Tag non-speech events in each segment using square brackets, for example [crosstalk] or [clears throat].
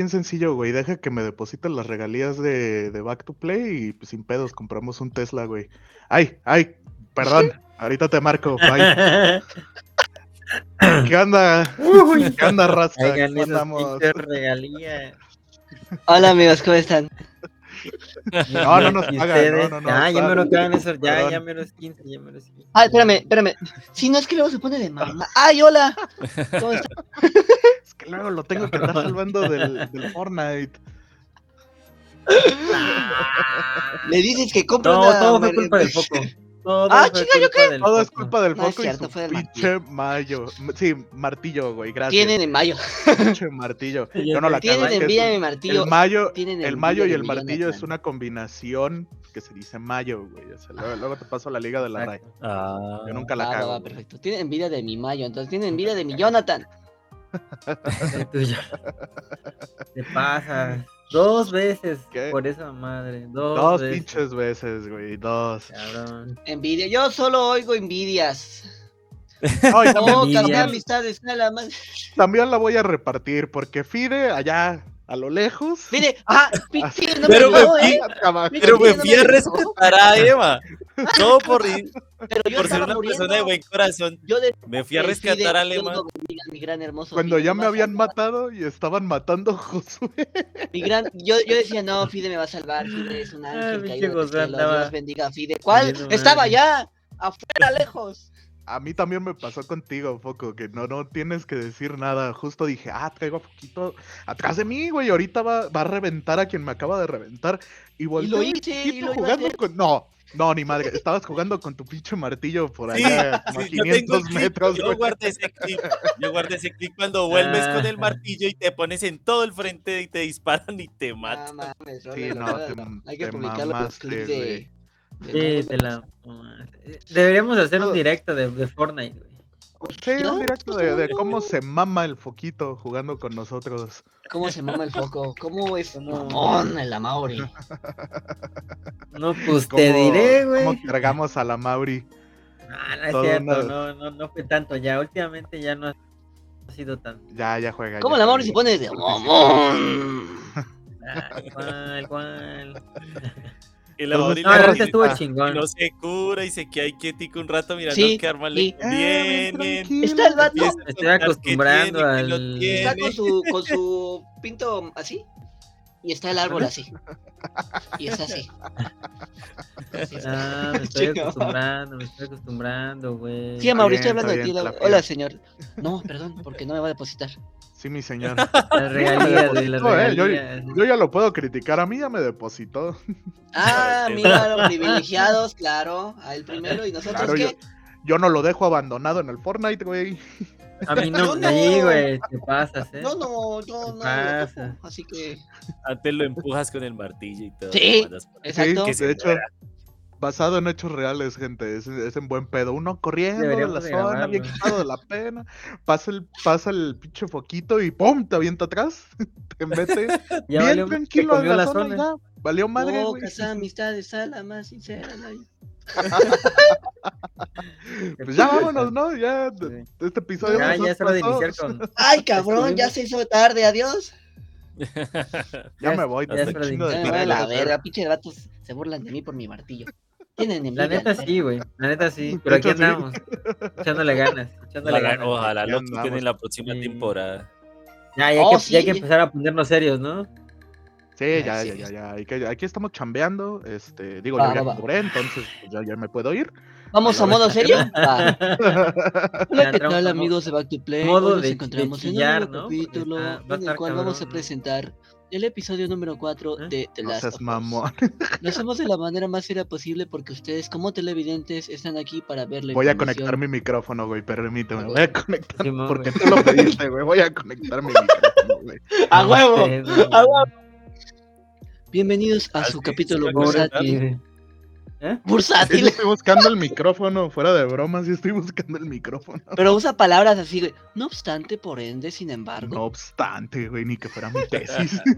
bien sencillo, güey. Deja que me depositen las regalías de, de Back to Play y pues, sin pedos compramos un Tesla, güey. Ay, ay, perdón. [laughs] Ahorita te marco. Bye. [laughs] ¿Qué onda? ¿Qué onda, regalías. Hola amigos, ¿cómo están? No, no nos ¿Y pagan, no, no, no, Ah, ya me lo acaban eso, ya, Perdón. ya me los 15, ya me los 15. Ah, espérame, espérame. Si no es que luego se pone de mamá. ¡Ay, hola! [laughs] ¿Cómo están? Que luego lo tengo que estar salvando del, del Fortnite. [laughs] Le dices que compra No, una todo fue culpa del foco. Todo Ah, fue chinga, ¿yo culpa del Todo es foco. culpa del No es foco y cierto, su fue del pinche mayo. Sí, martillo, güey, gracias. Tienen en mayo. Pinche martillo. [laughs] Yo no la Tienen cagué, es que envidia de mi martillo. El mayo, tienen el envidia mayo y de el mi martillo es una combinación que se dice mayo, güey. O sea, luego, luego te paso la liga de la. Ah, Yo nunca la Ah, va, cago. va, güey. perfecto. Tienen envidia de mi mayo, entonces tienen envidia de mi Jonathan. El tuyo. Te pasa. Dos veces ¿Qué? por esa madre. Dos, Dos veces. pinches veces, güey. Dos. Cabrón. Envidia. Yo solo oigo envidias. [laughs] No, y también, No, Envidia. cambié amistades, nada más. también la voy a repartir porque Fide allá a lo lejos. Mire, ah, pinche, no Pero me me fui- ¿eh? Pero me fui a me respetar a Emma. No por, ir- Pero yo por ser una muriendo. persona de buen corazón. Yo de Me fui a rescatar a mi gran hermoso Cuando Fide, ya me me habían matado y estaban matando a Josué. Mi gran, yo, yo decía, no, Fide me va a salvar, Fide es un Ah, ángel pinche caído Dios bendiga a Fide. ¿Cuál? Estaba allá, afuera, lejos. A mí también me pasó contigo, Foco, que no, no tienes que decir nada. Justo dije, ah, traigo a Foquito atrás de mí, güey. Ahorita va, va a reventar a quien me acaba de reventar. Y volteo lo y hice, y lo iba a jugando hacer. con. No, no, ni madre. Estabas jugando con tu pinche martillo por Sí, allá, como a sí, yo tengo el 500 clip, metros, Yo güey. guardé ese clip. Yo guardé ese clip cuando vuelves con el Ah. martillo y te pones en todo el frente y te disparan y te matan. mames, Sí, no, te-. Hay que te publicar los clips güey. de... de Sí, te la. Deberíamos hacer un Todo. directo de, de Fortnite, güey. Sí, ¿No? un directo de, de cómo se mama el Foquito jugando con nosotros. ¿Cómo se mama el foco? ¿Cómo es [laughs] mamón el Amauri? No, pues ¿Cómo, te diré, güey. cómo cargamos a la Mauri. Ah, no es todo cierto, una- no, no, no fue tanto ya. Últimamente ya no ha sido tanto. Ya, ya juega. ¿Cómo ya el Amauri juega. se pone de mamón? [laughs] Ah, ¿Cuál, cuál? Entonces, Mauri No, la estuvo ah, chingón. no se cura y se queda ahí quietico un rato mirando Sí, qué arma sí. le ven vienen. tranquilo. Está el vato. estoy acostumbrando tiene, al-. Está con su, con su pinto así y está el árbol así. Y es así. Así es. Ah, me estoy acostumbrando, me estoy acostumbrando, güey. Sí, Mauricio, bien, hablando de está ti. la- Hola, señor. No, perdón, porque no me va a depositar. Sí, mi señor. Las regalías, güey, las No, eh, yo-. Yo ya lo puedo criticar, a mí ya me depositó. Ah, [laughs] mira, los privilegiados, claro. A el primero y nosotros Claro, qué. Yo no lo dejo abandonado en el Fortnite, güey. [laughs] A mí no, no. sí, güey, te pasas, ¿eh? No, no, yo no. pasa? Así que. Antes lo empujas con el martillo y todo. Sí. Exacto. Sí, de hecho, basado en hechos reales, gente. Es, es en buen pedo. Uno corriendo Deberíamos la zona, grabarlo. bien quitado de la pena. Pasa el, pasa el pinche foquito y ¡pum! Te avienta atrás. [laughs] Te mete [laughs] Ya bien valió, tranquilo en la, la zona. y zona. ya. Valió madre, güey. Pocas amistades a la más sincera. la- Pues ya vámonos, ¿no? Ya Sí. este episodio Ya, ya es hora de pasó. iniciar con. [laughs] Ay, cabrón, ya se hizo tarde, adiós. Ya me voy, ya tengo de chingo de Ya me iniciar. voy a tarea la que verga, pinche vatos se burlan de mí por mi martillo. Tienen envidia. La neta ¿no? sí, güey. La neta sí. De Pero aquí andamos. Echándole ganas. Echándole Ojalá, ganas. ojalá lo andamos. en la próxima Sí. temporada. Ya, ya, hay Oh, que, ya hay sí. que empezar a ponernos serios, ¿no? Sí, ya, ya, sí. ya, ya. Aquí estamos chambeando. Este, digo, Va, yo ya va, va. cobré, entonces pues, ya, ya me puedo ir. Vamos a modo serio. [laughs] Hola, ¿qué tal amigos de Back to Play? modo Hoy nos de- encontramos de en un chillar, nuevo ¿no? Capítulo en el cual vamos a cabrón. presentar el episodio número 4 ¿Eh? de The No Last seas of Us. mamón. Lo [laughs] hacemos de la manera más seria posible porque ustedes como televidentes están aquí para ver la Voy a conectar mi micrófono, güey, permíteme. Voy a conectar. Simón, porque tú lo pediste, güey. Voy a conectar mi micrófono, güey. [laughs] ¡A huevo! ¡A huevo! Bienvenidos a Ah, su capítulo bursátil. Sí, Bursátil. estoy buscando el micrófono, fuera de bromas, sí estoy buscando el micrófono. Pero usa palabras así, güey. No obstante, por ende, sin embargo. No obstante, güey, ni que fuera mi tesis. [laughs]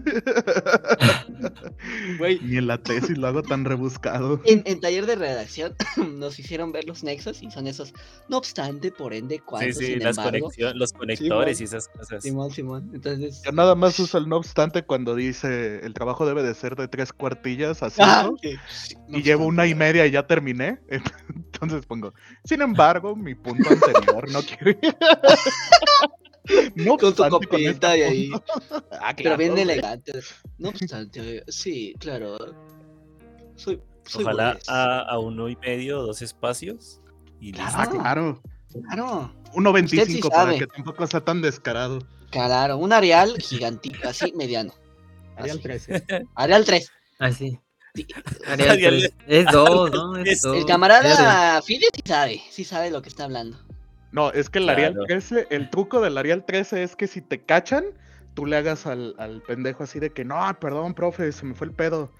Güey. Ni en la tesis lo hago tan rebuscado. En, en taller de redacción [clears throat] nos hicieron ver los nexos y son esos. No obstante, por ende, cuando, Sí, sí, sin las embargo. conexiones, los conectores y esas cosas. Simón, Simón. Entonces. Yo nada más uso el no obstante cuando dice el trabajo debe de ser de tres cuartillas a Ah, no y llevo una y media y ya terminé. [laughs] Entonces pongo, sin embargo, mi punto anterior no quiere. no Con tu obstante, copita y ahí. [laughs] Ah, Pero claro, bien güey. elegante. No obstante, sí, claro. Soy. soy Ojalá a, a uno y medio, dos espacios. Y Claro. Ah, listo. claro. Claro. 1.25 para sabe. que tampoco sea tan descarado. Claro. Un Arial gigantito, así, [laughs] mediano. Arial Así. 13. Arial 3. Ah, sí. Sí. [laughs] Tres. Es dos, ¿no? Es- Es dos. El camarada Fide sí sabe, sí sabe lo que está hablando. No, es que el Arial Claro. 13, el truco del Arial 13 es que si te cachan, tú le hagas al, al pendejo así de que no, perdón, profe, se me fue el pedo.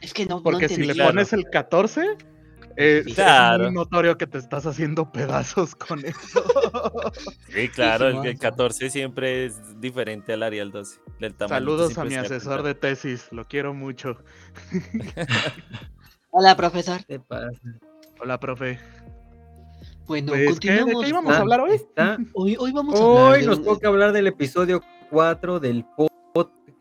Es que no, no Porque si entendí. le pones el 14, eh, es muy notorio que te estás haciendo pedazos con eso. [laughs] Sí, claro, el, el 14 siempre es diferente al Arial 12. Del tamaño Saludos a mi asesor de tesis, lo quiero mucho. [laughs] Hola, profesor. ¿Qué pasa? Hola, profe. Bueno, Pues, ¿qué- de qué continuamos. íbamos a hablar hoy? [laughs] Hoy, hoy vamos a hablar Hoy de nos toca hablar del episodio 4 del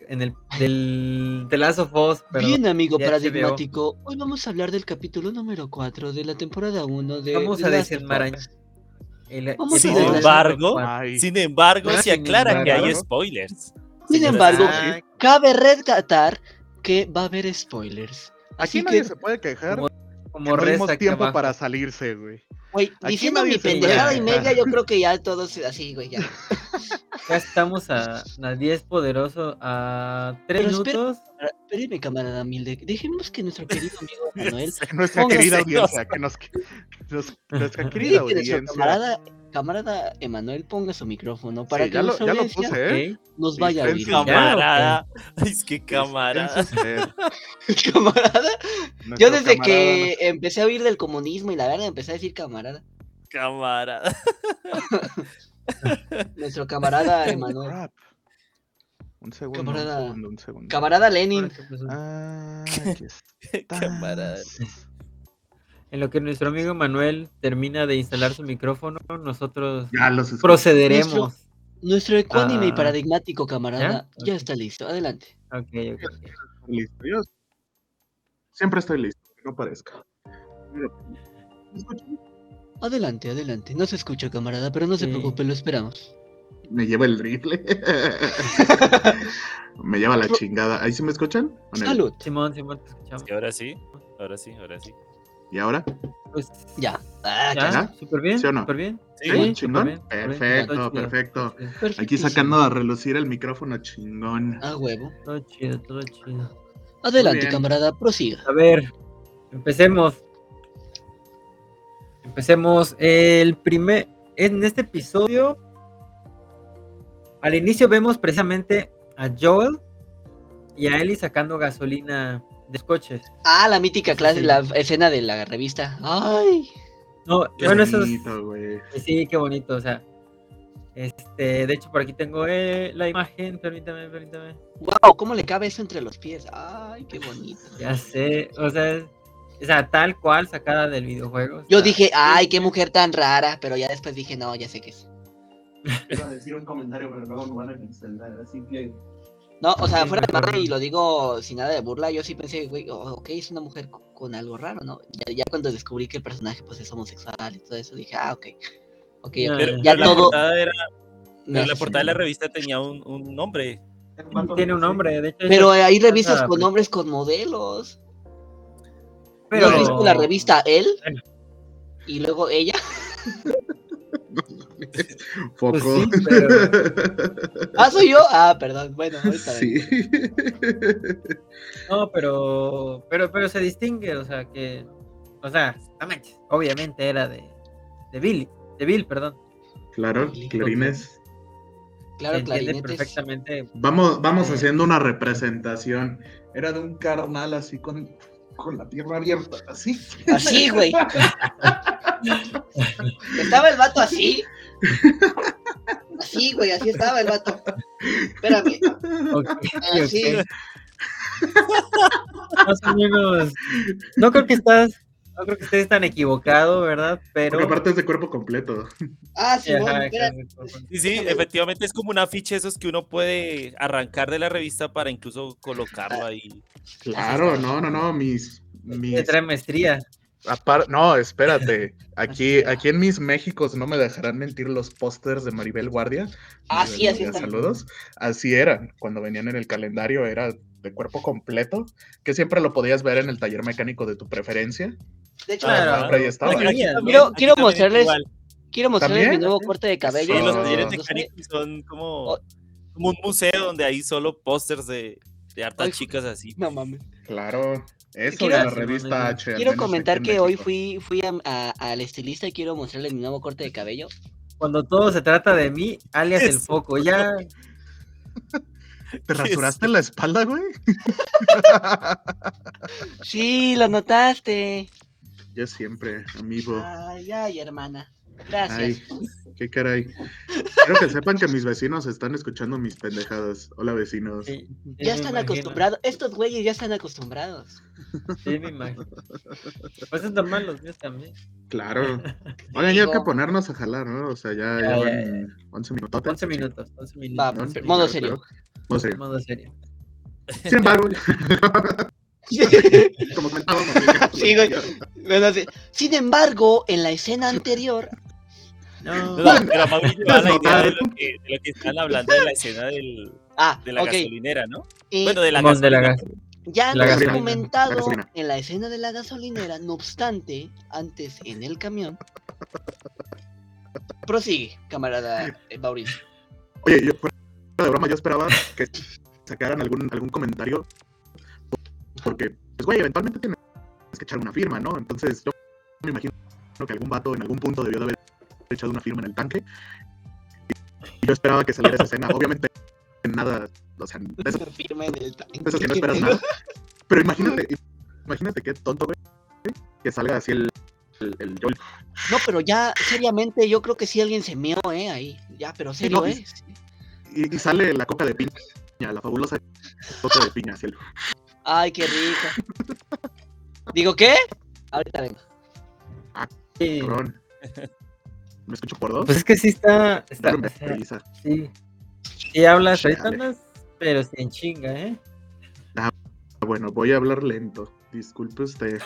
en el del The Last of Us, perdón. Bien, amigo paradigmático. Hoy vamos a hablar del capítulo número 4 de la temporada 1 de. Vamos The a desenmarañar. El Vamos Sin a embargo, sin embargo, Ah, se sin aclara que hay embargo. spoilers. Sin embargo, señores. cabe rescatar que va a haber spoilers. aquí Así nadie que, se puede quejar. Como, que como no aquí tiempo para salirse, güey. Güey, diciendo mi pendejada y media, yo [laughs] creo que ya todos así, güey, ya. Ya estamos a, a 10 poderoso, a 3 Pero espera- minutos. Espéreme, camarada Milde. Dejemos que nuestro querido amigo [laughs] Manuel. Nuestra querida audiencia, que nos, que nos- nuestra querida audiencia. camarada, camarada Emanuel ponga su micrófono para Sí, que ya, lo, ya lo puse, ¿eh? nos vaya a oír. Camarada. Es que camarada. [laughs] Usted, camarada. nuestro Yo desde camarada que empecé a oír del comunismo y la verdad empecé a decir camarada. Camarada. [laughs] Nuestro camarada Emanuel. Un segundo, Camarada- un segundo, un segundo. Camarada Lenin. Ah. [laughs] Camarada. En lo que nuestro amigo Manuel termina de instalar su micrófono, nosotros Ya procederemos. Nuestro ecuánime y Ah. paradigmático camarada ¿Ya? está listo. Adelante. Ok, ok. Estoy listo. Yo siempre estoy listo, que no parezca. Mira, ¿me escuchan? Adelante, adelante. No se escucha, camarada, pero no se preocupe, lo esperamos. Me lleva el rifle. [laughs] me lleva la chingada. ¿Ahí sí me escuchan? Salud. Simón, Simón, te escuchamos. Y ahora sí, ahora sí, ahora sí. ¿Y ahora? Pues, Ya. Ah, ¿Ya? ¿Ya? ¿Súper bien? ¿Sí o no? ¿Súper bien? Sí, ¿Sí? ¿Chingón? bien, súper bien. Perfecto, perfecto. Aquí sacando a relucir el micrófono chingón. A huevo. Todo chido, todo chido. Adelante, camarada, prosiga. A ver, empecemos. Empecemos. El primer. En este episodio. Al inicio vemos precisamente a Joel y a Ellie sacando gasolina de los coches. Ah, la mítica clase, Sí. la escena de la revista. Ay. No, Qué bueno, eso es, bonito, güey. Sí, qué bonito, o sea. Este, de hecho, por aquí tengo eh, la imagen, permítame, permítame. Wow, ¿cómo le cabe eso entre los pies? Ay, qué bonito. Ya sé, o sea, o sea, tal cual sacada del videojuego. Yo está- dije, ay, qué mujer tan rara, pero ya después dije, no, ya sé qué es. [laughs] Iba a decir un comentario, pero luego me van a cancelar, así que... No, o sea, fuera de madre, y lo digo sin nada de burla, yo sí pensé, güey, oh, ok, es una mujer co- con algo raro, ¿no? Ya, ya cuando descubrí que el personaje pues es homosexual y todo eso, dije, ah, ok. Ok. Pero, ya pero la, todo. portada era, pero la portada de la revista tenía un, un nombre. Tiene un nombre, de hecho. Pero hay revistas con nombres con modelos. Pero- ¿No has visto la revista Él? Y luego ella. Foco. [laughs] Pues sí, pero- Ah, soy yo. Ah, perdón. Bueno, ahorita. Sí. No, pero, pero, pero se distingue, o sea, que, o sea, obviamente era de, de Billy, de Bill, perdón. Claro, clarines. Claro, clarinetes. perfectamente. Vamos, vamos Eh. haciendo una representación. Era de un carnal así con con la pierna abierta, así. Así, güey. Estaba el vato así. Así, güey, así estaba el vato. Espérame. Ok, Así. ok. Más o menos. No creo que estás. No creo que estés tan equivocado, ¿verdad? Pero. Porque aparte es de cuerpo completo. Ah, sí. Sí, sí, efectivamente es como un afiche esos que uno puede arrancar de la revista para incluso colocarlo ahí. Claro, no, no, no, mis... mis... Maestría. apar- No, espérate. Aquí, aquí en mis Méxicos no me dejarán mentir los pósters de Maribel Guardia. Ah, Maribel sí, así. Saludos. Así eran. Cuando venían en el calendario era de cuerpo completo, que siempre lo podías ver en el taller mecánico de tu preferencia. De hecho, Claro. Siempre ahí estaba. Aquí- aquí también, Quiero- aquí quiero mostrarles- quiero mostrarles mi nuevo corte de cabello. Sí, los Ah. talleres mecánicos son como, Oh. como un museo donde hay solo pósters de, de hartas Ay, chicas así. No mames. Claro. Eso Quiero- de la revista H. Quiero comentar que hoy fui, fui a- a- al estilista y quiero mostrarle mi nuevo corte de cabello. Cuando todo se trata de mí, alias el foco. Ya. ¿Te rasuraste la espalda, güey? Sí, lo notaste. Yo siempre, amigo. Ay, ay, hermana. Gracias. Ay, qué caray. Quiero que sepan que mis vecinos están escuchando mis pendejadas. Hola, vecinos. sí, ya están imagino. acostumbrados. Estos güeyes ya están acostumbrados. Sí, me imagino. Pues es normal, los míos también. Claro. [laughs] Oigan, ya hay que ponernos a jalar, ¿no? O sea, ya, Ya, ya ya, van 11 minutos. 11 minutos, 11 minutos. Va, Once modo minutos, serio. Modo serio. Modo serio. Sin embargo, [laughs] [laughs] como comentábamos. Sí, güey. Bueno, sí. Sin embargo, en la escena anterior, No, No, pero lleva la idea de lo, que, de lo que están hablando de la escena del, ah, de la ok. gasolinera, ¿no? eh, Bueno, de la Simón, de la gas- ya la hemos gasolina, comentado en la escena de la gasolinera, no obstante, antes en el camión. Prosigue, camarada eh, Mauricio. Oye, yo, de broma, yo esperaba que sacaran algún, algún comentario. Porque, pues, güey, eventualmente tienes que echar una firma, ¿no? Entonces, yo me imagino que algún vato en algún punto debió de haber echado una firma en el tanque. Y yo esperaba que saliera esa escena. [laughs] Obviamente, nada, o sea, de esas, Firma en el tanque. de esas que no esperas nada. Pero imagínate, imagínate qué tonto, güey, que salga así el, el. No, pero ya, seriamente, yo creo que sí alguien se meó, ¿eh? Ahí. Ya, pero serio, no, ¿eh? Y, y sale la coca de piña, la fabulosa coca de piña, el- Ay, qué rico. ¿Digo qué? Ahorita vengo. sí. cabrón. ¿Me escucho por dos? Pues es que sí está. está o sea, sí. Sí hablas, andas, pero sin chinga, ¿eh? Bueno, voy a hablar lento. Disculpe usted.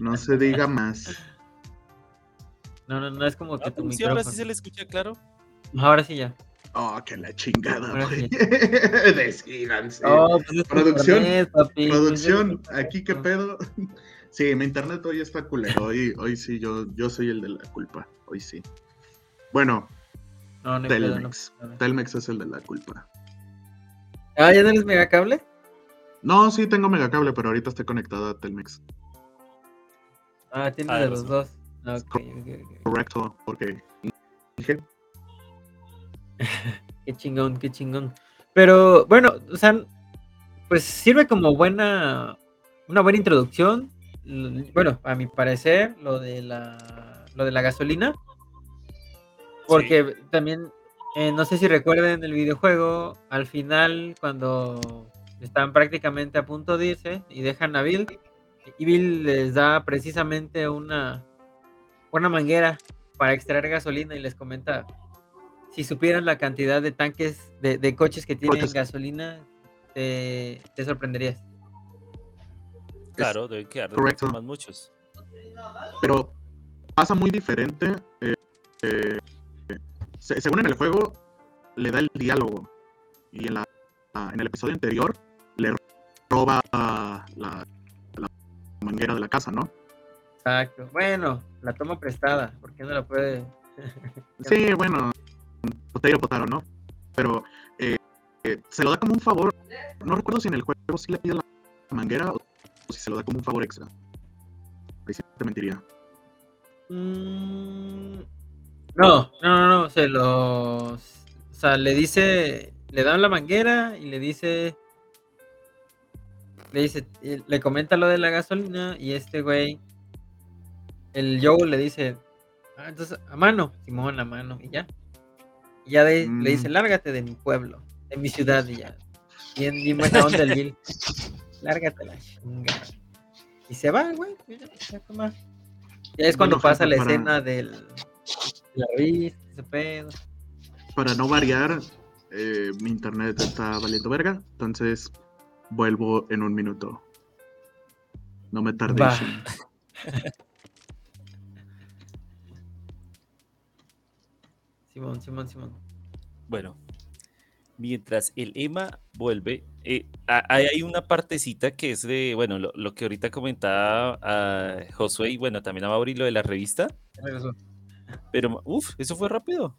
No se diga más. No, no, no es como que Ah, tu pero sí, ahora micrófono. sí se le escucha claro. Ahora sí ya. Oh, que la chingada, güey. Oh, pues Producción. Producción, Pues es aquí qué pedo. [laughs] Sí, mi internet hoy está culero. Hoy, hoy sí, yo, yo soy el de la culpa. Hoy sí. Bueno, No, no hay pedo, no Telmex. Telmex es el de la culpa. Ah, ¿ya no eres megacable? No, sí tengo megacable, pero ahorita estoy conectado a Telmex. Ah, tienes Ah, de los dos. Ah, ok, ok, ok. Correcto, porque dije, [laughs] Qué chingón, qué chingón. Pero bueno, o sea, pues sirve como buena, una buena introducción. Bueno, a mi parecer, lo de la, lo de la gasolina. Porque también, eh, no sé si recuerden el videojuego, al final, cuando están prácticamente a punto de irse y dejan a Bill, y Bill les da precisamente una, una manguera para extraer gasolina y les comenta, si supieran la cantidad de tanques, de, de coches que tienen Coches. gasolina, te, te sorprenderías. Claro, deben quedar correcto. más muchos. pero pasa muy diferente. eh, eh, se- según en el juego, le da el diálogo. Y en, la, en el episodio anterior, le roba la, la manguera de la casa, ¿no? Exacto. Bueno, la toma prestada, porque no la puede... Sí, bueno, potero, potaro, ¿no? Pero eh, eh, se lo da como un favor. No recuerdo si en el juego sí le pide la manguera o si se lo da como un favor extra. Ahí sí te mentiría. Mm, No, no, no, no, se lo... O sea, le dice, le dan la manguera y le dice... le dice, le comenta lo de la gasolina y este güey, el Joe le dice, ah, entonces a mano, Simón a mano y ya. Y ya de- le dice, Mm. lárgate de mi pueblo, de mi ciudad y ya. Bien, bien buena onda el Bill. Lárgate la chingada. Y se va, güey. Ya, ya toma. Ya es cuando Bueno, pasa la para- escena del, de la revista, ese pedo. Para no variar, eh, mi internet está valiendo verga, entonces vuelvo en un minuto. No me tardé. [laughs] Simón, Simón, Simón. Bueno, mientras el Emma vuelve, eh, hay, una partecita que es de, bueno, lo, lo que ahorita comentaba a Josué y bueno, también a Mauri lo de la revista, pero uff, eso fue rápido.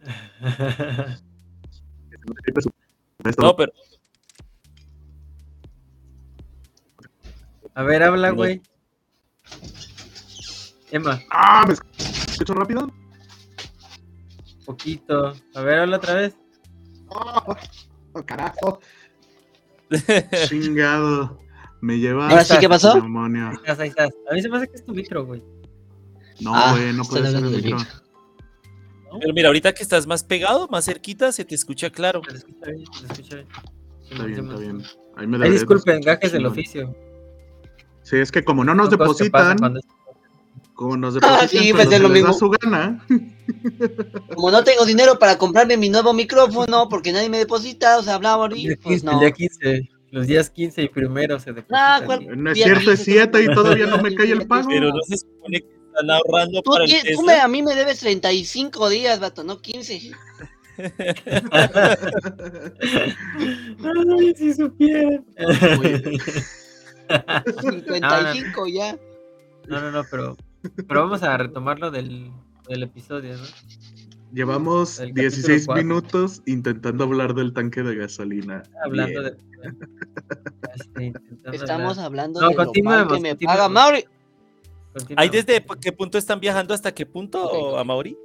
[laughs] No, pero A ver, habla, No. güey. Emma, ¡Ah! ¿Me escucho rápido? Poquito. A ver, habla otra vez. ¡Oh, [laughs] oh, carajo! [laughs] Chingado. Me lleva. ¿Ahora sí qué pasó? Ahí estás, ahí estás. A mí se me hace que es tu micro, güey. No, Ah, güey, no puede ser el del micro. Pero mira, ahorita que estás más pegado, más cerquita, se te escucha claro. Se escucha bien, se escucha bien. Está bien, está bien. Ahí me Ay, disculpen, gajes del oficio. Sí, es que como no nos depositan, como nos [laughs] Ah, depositan, sí, pues, lo mismo. su gana. [laughs] Como no tengo dinero para comprarme mi nuevo micrófono porque nadie me deposita, o sea, hablaba ahorita, pues 15, no. el día 15, los días 15 y primero se Ah, depositan. ¿cuál- No es cierto, es 15, 7 y todavía no me cae el pago. Pero no se supone que están ahorrando Tú, para el tú me- a mí me debes 35 días, vato, no 15. [laughs] Ay, si supieran. 55 ya. No, no, no, pero, pero vamos a retomar lo del, del episodio, ¿no? Llevamos El capítulo 16 cuatro. minutos intentando hablar del tanque de gasolina. Hablando Bien. de. Estamos hablar. hablando No, de lo que me paga Mauri. ¿Hay desde qué punto están viajando hasta qué punto, a Mauri?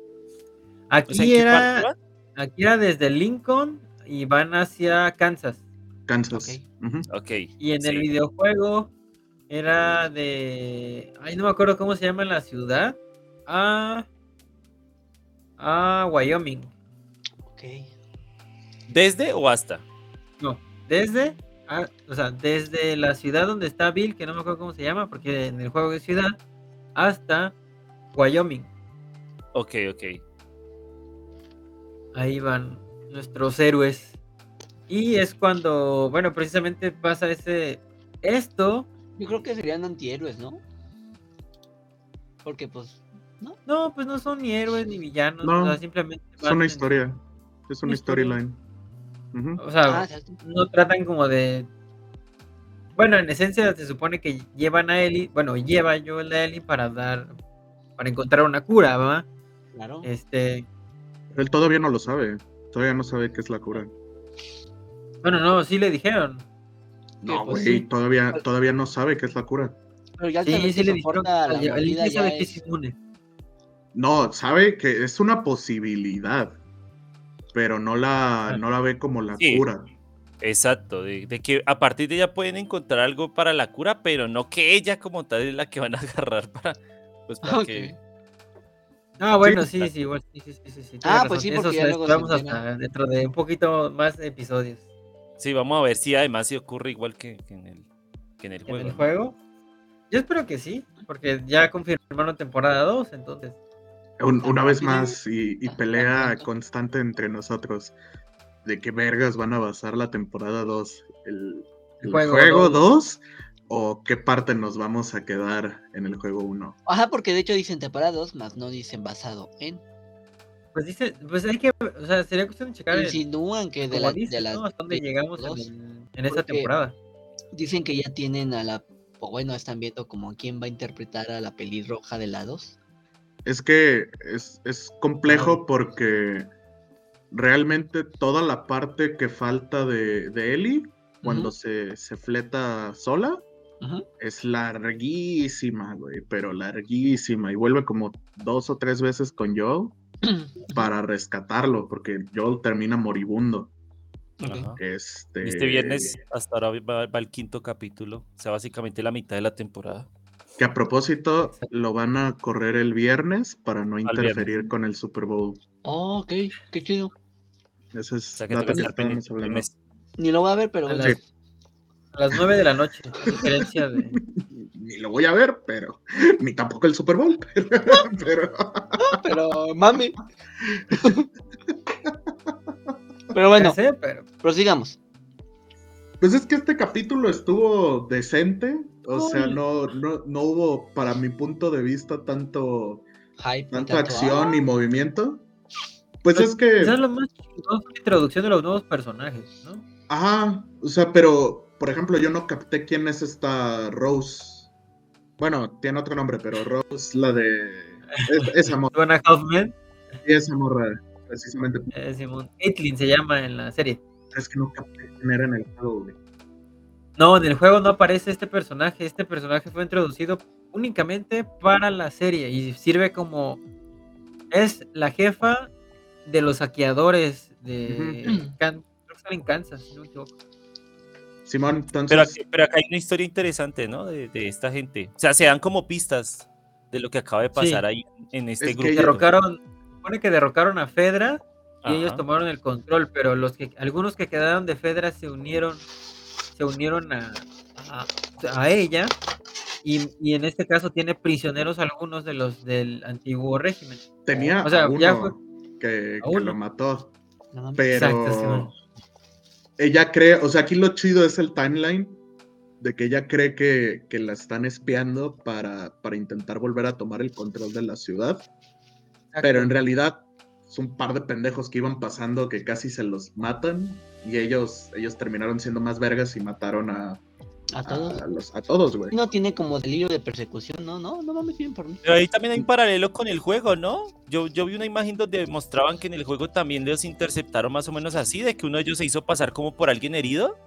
Aquí O sea, ¿en qué parte era, aquí era desde Lincoln y van hacia Kansas. Kansas. Ok. Y en el videojuego era de. Ay, no me acuerdo cómo se llama la ciudad. A. A Wyoming. Ok. ¿Desde o hasta? No, desde. a- o sea, desde la ciudad donde está Bill, que no me acuerdo cómo se llama, porque en el juego es ciudad, hasta Wyoming. Ok, ok. Ahí van nuestros héroes. Y es cuando, bueno, precisamente pasa ese. Esto. Yo creo que serían antihéroes, ¿no? Porque pues, No, pues no son ni héroes ni villanos. No, o sea, simplemente. Es una en- historia. Es una storyline. O sea, ah, no tratan como de. Bueno, en esencia se supone que llevan a Ellie, bueno, lleva yo a Ellie para dar, para encontrar una cura, ¿va? claro. Este, Él todavía no lo sabe. Todavía no sabe qué es la cura. bueno, no, sí le dijeron. No, pues, güey, sí. todavía, todavía no sabe qué es la cura. Pero ya Sí, sí le dijeron. mordida, ya sabe que es inmune. No, sabe que es una posibilidad, pero no la, Ah. no la ve como la Sí. cura. Exacto, de, de que a partir de ella pueden encontrar algo para la cura, pero no que ella como tal es la que van a [laughs] agarrar para, pues, para que... Ah, bueno, sí, sí, igual, sí, sí, sí, sí, sí, Ah, pues sí, porque Eso ya luego vamos hasta dentro de un poquito más episodios. Sí, vamos a ver si además se ocurre igual que, que en el, que en el En juego. el ¿no? juego, yo espero que sí, porque ya confirmaron temporada 2, entonces. Un- una vez más, y, pelea constante entre nosotros. ¿De qué vergas van a basar la temporada 2? ¿El, el juego juego, dos. 2? ¿O qué parte nos vamos a quedar en el juego 1? Ajá, porque de hecho dicen separados, más no dicen basado en. Pues dice, pues hay que, o sea, sería cuestión de checar Insinúan que de la, dices, de la ¿no? Hasta dónde llegamos en, dos, en esta temporada. dicen que ya tienen a la o bueno, están viendo como quién va a interpretar a la pelirroja de la 2. Es que es, es complejo porque realmente toda la parte que falta de, de Ellie, cuando se, se fleta sola, es larguísima, güey, pero larguísima. Y vuelve como dos o tres veces con Joel [clears throat] para rescatarlo, porque Joel termina moribundo. Ajá. Este, Este viernes hasta ahora va, va el quinto capítulo, o sea, básicamente la mitad de la temporada. Que a propósito, lo van a correr el viernes para no interferir con el Super Bowl. Oh, ok, qué chido. Ese O es sea, que dato estábamos hablando. Ni lo va a ver, pero A las, a las 9 de la noche, a diferencia de... [laughs] Ni lo voy a ver, pero [laughs] ni tampoco el Super Bowl. [laughs] Pero, pero mami. [laughs] pero bueno, sé, pero prosigamos. pues es que este capítulo estuvo decente. O sea, no, no, no hubo, para mi punto de vista, tanto, Hype, tanto tanto- acción ah, ni movimiento. Pues Pues, es que. quizás lo más la introducción de los nuevos personajes, ¿no? Ajá, o sea, pero, por ejemplo, yo no capté quién es esta Rose. Bueno, tiene otro nombre, pero Rose, la de. es- esa morra, [laughs] Hoffman, esa morra, precisamente. eh, Simón. Caitlyn se llama en la serie. Es que no capté era en el juego, güey. No, en el juego no aparece este personaje. Este personaje fue introducido únicamente para la serie y sirve como. Es la jefa de los saqueadores de. Can- creo que en Kansas, si no me equivoco. Simón, entonces. Pero, aquí- pero acá hay una historia interesante, ¿no? De, de esta gente. O sea, se dan como pistas de lo que acaba de pasar Sí. ahí en este Es que grupo. Derrocaron. Supone que derrocaron a Fedra y ellos tomaron el control, pero los que algunos que quedaron de Fedra se unieron se unieron a, a, a ella y, y en este caso tiene prisioneros algunos de los del antiguo régimen. tenía o sea, a uno ya fue- que, a que uno. lo mató. Pero Exacto, Simón. Ella cree, o sea, aquí lo chido es el timeline de que ella cree que, que la están espiando para, para intentar volver a tomar el control de la ciudad. Pero en realidad es un par de pendejos que iban pasando que casi se los matan y ellos, ellos terminaron siendo más vergas y mataron a, A todos. a, los, a todos, güey. No tiene como delirio de persecución, ¿no? No, no mames bien por mí. Pero ahí también hay un paralelo con el juego, ¿no? Yo, yo vi una imagen donde mostraban que en el juego también los interceptaron más o menos así, de que uno de ellos se hizo pasar como por alguien herido.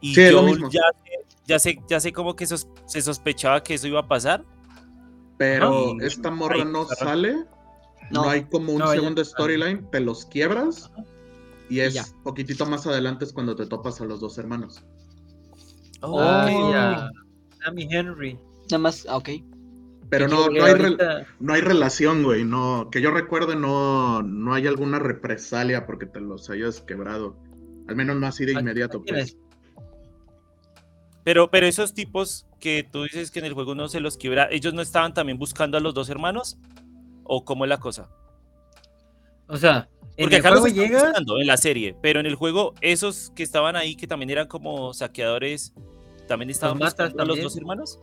Y Sí, yo mismo. ya, sé- ya sé, ya sé como que sos- se sospechaba que eso iba a pasar. Pero esta morra no sale, no, No. hay como un No, segundo storyline, te los quiebras y Y es poquitito más adelante es cuando te topas a los dos hermanos. Ah, Oh. y a Sammy Henry. Nada más, ah, ok. Pero no, no, hay, no hay relación, güey. No, que yo recuerde, no, no hay alguna represalia porque te los hayas quebrado. Al menos no así de ¿A- inmediato. Pues. es? Pero, pero esos tipos que tú dices que en el juego no se los quiebra, ¿ellos no estaban también buscando a los dos hermanos? ¿O cómo es la cosa? O sea, Porque el acá los llega. buscando en la serie, pero en el juego esos que estaban ahí, que también eran como saqueadores, ¿también estaban matas buscando a los dos hermanos?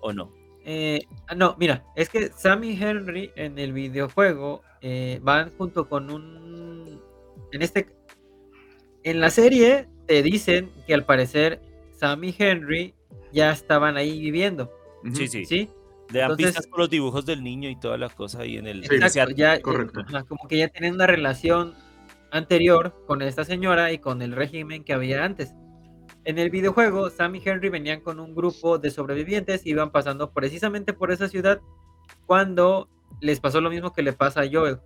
¿O no? eh, ah, no, mira, es que Sam y Henry en el videojuego eh, van junto con un. En este. En la serie te dicen que al parecer Sam y Henry ya estaban ahí viviendo. Sí, sí. ¿Sí? Le dan Entonces- pistas por los dibujos del niño y todas las cosas ahí en el... Exacto, ya, correcto. ajá, como que ya tienen una relación anterior con esta señora y con el régimen que había antes. En el videojuego, Sam y Henry venían con un grupo de sobrevivientes y iban pasando precisamente por esa ciudad cuando les pasó lo mismo que le pasa a Joel,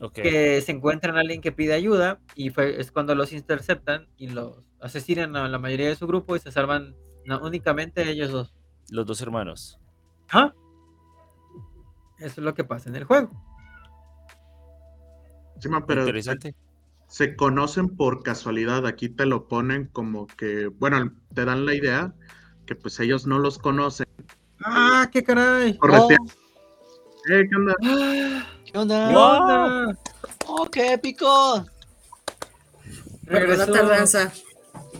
Ok. que se encuentran a alguien que pide ayuda y fue, es cuando los interceptan y los asesinan a la mayoría de su grupo y se salvan no, únicamente ellos dos. Los dos hermanos. Ajá. Eso es lo que pasa en el juego. Sí, man, pero se, Interesante. se conocen por casualidad. Aquí te lo ponen como que, bueno, te dan la idea que pues ellos no los conocen. ¡Ah, qué caray! Corretean. Eh, ¿qué onda? ¿Qué onda? ¿Qué onda? ¡Oh, qué épico! Perdón la Regresó. tardanza.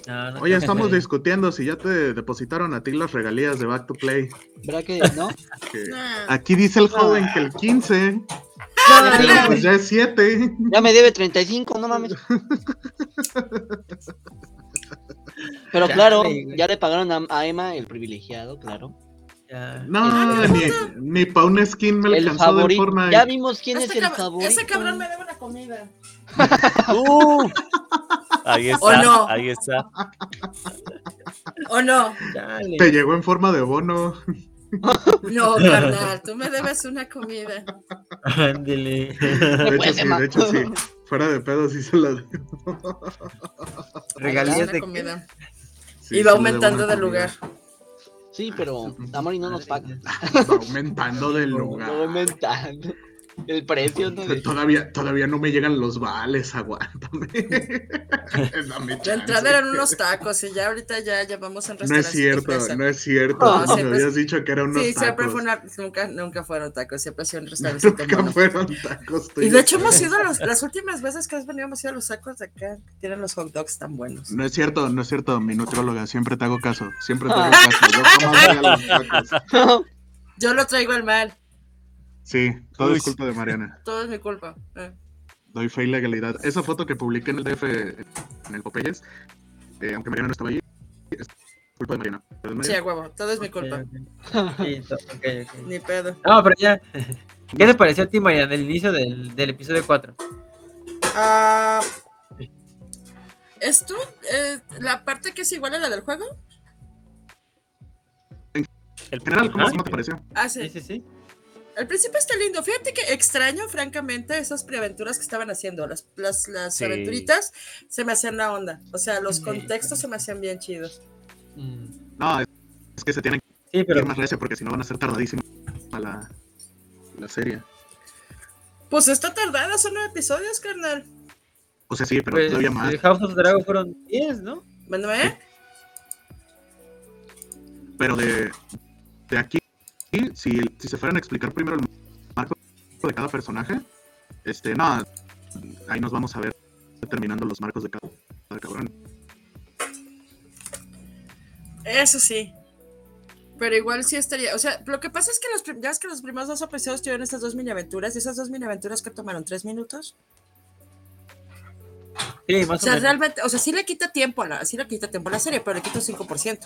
No, no Oye, estamos discutiendo si ya te depositaron a ti las regalías de Back to Play. ¿Verdad que no? que Nah. aquí dice el joven que el 15, Ya me pero debe- pues ya es 7. Ya me debe 35, no mames. Pero claro, ya le pagaron a, a Emma el privilegiado, claro. Ya. No, ni, ni pa' un skin me El alcanzó del favorito. Fortnite. Ya vimos quién es el cab- favorito. ese cabrón me debe una comida. [laughs] ¡Uh! Ahí está, ¿O no? ahí está. ¿O no? Te llegó en forma de bono. No, carnal, tú me debes una comida. Ándele. [laughs] De hecho, sí, de hecho, sí. Fuera de pedo sí se la Regalías Una de comida. sí, y va aumentando debo de lugar. Sí, pero Damari no nos paga. Va aumentando del [laughs] No lugar. aumentando. El precio, ¿no? De- Todavía, todavía no me llegan los vales, aguántame. [laughs] Chance. entrada eran unos tacos y ya ahorita ya llevamos en No es cierto, no es cierto. No, siempre- habías dicho que eran unos Sí, siempre tacos. fue una, nunca, nunca fueron tacos, siempre ha sido un [laughs] restaurante Nunca fueron tacos. Y de hecho hemos ido a los, las últimas veces que has venido hemos ido a los sacos de acá, que tienen los hot dogs tan buenos. No es cierto, no es cierto, mi nutrióloga, siempre te hago caso, siempre te Ah. hago caso. Yo a los tacos. Yo lo traigo al mal, Sí, todo Uy. es culpa de Mariana. [laughs] todo es mi culpa. eh. Doy fe y legalidad. Esa foto que publiqué en el DF, en el Popeyes, eh, aunque Mariana no estaba ahí, es culpa de Mariana. Sí, a huevo, todo es mi culpa. Sí. Ni pedo. No, pero ya. [laughs] ¿Qué te pareció a ti, Mariana, el inicio del, del episodio 4? Ah, ¿Es tú? eh, la parte que es igual a la del juego? El En general, ¿cómo, Ajá. cómo te pareció? Ah, Sí, sí. sí, sí. Al principio está lindo. Fíjate que extraño, francamente, esas preaventuras que estaban haciendo. Las, las, las Sí. aventuritas se me hacían la onda. O sea, los Sí. contextos se me hacían bien chidos. Mm, No, es, que se tienen que Sí, ir pero más recio porque si no van a ser tardadísimos a la, la serie. Pues está tardada, son nueve episodios, carnal. O sea, sí, pero pues, todavía más. el House of Dragon fueron 10, ¿no? Bueno, ¿eh? Pero de, de aquí, si, si se fueran a explicar primero el marco de cada personaje, este, no, ahí nos vamos a ver terminando los marcos de cada, cada cabrón. Eso sí. Pero igual sí estaría. O sea, lo que pasa es que los, ya es que los primeros dos episodios tuvieron estas dos mini aventuras. Y esas dos mini aventuras que tomaron tres minutos. Sí, O más o, sea, menos. realmente, o sea, sí le quita tiempo a la, sí le quita tiempo a la serie, pero le quita un 5%.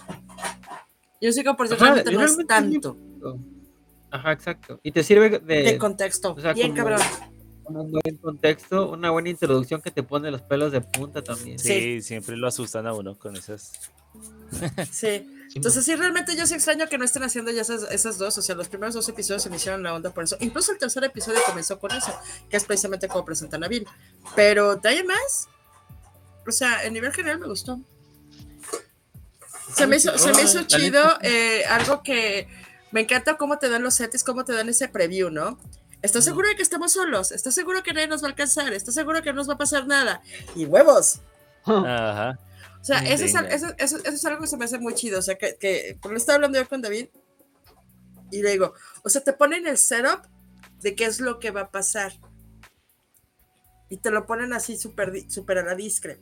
Y un 5% Ajá, realmente no es realmente Ajá, exacto. Y te sirve de, de contexto. o sea, Bien cabrón. un buen contexto, una buena introducción que te pone los pelos de punta también. Sí, siempre lo asustan a uno con esas. [laughs] Sí. Entonces sí, realmente yo sí extraño que no estén haciendo ya esas, esas dos. O sea, los primeros dos episodios se me hicieron la onda por eso. Incluso el tercer episodio comenzó con eso, que es precisamente como presentan a Bill. Pero de ahí más, o sea, en nivel general me gustó. Se me hizo, se me hizo chido eh, algo que me encanta cómo te dan los sets, cómo te dan ese preview, ¿no? ¿Estás seguro de que estamos solos? ¿Estás seguro que nadie nos va a alcanzar? ¿Estás seguro que no nos va a pasar nada? Y huevos. Ajá. O sea, eso es, eso, eso- eso es algo que se me hace muy chido. O sea, que, que por lo estaba hablando yo con David y le digo, o sea, te ponen el setup de qué es lo que va a pasar. Y te lo ponen así súper súper a la discre.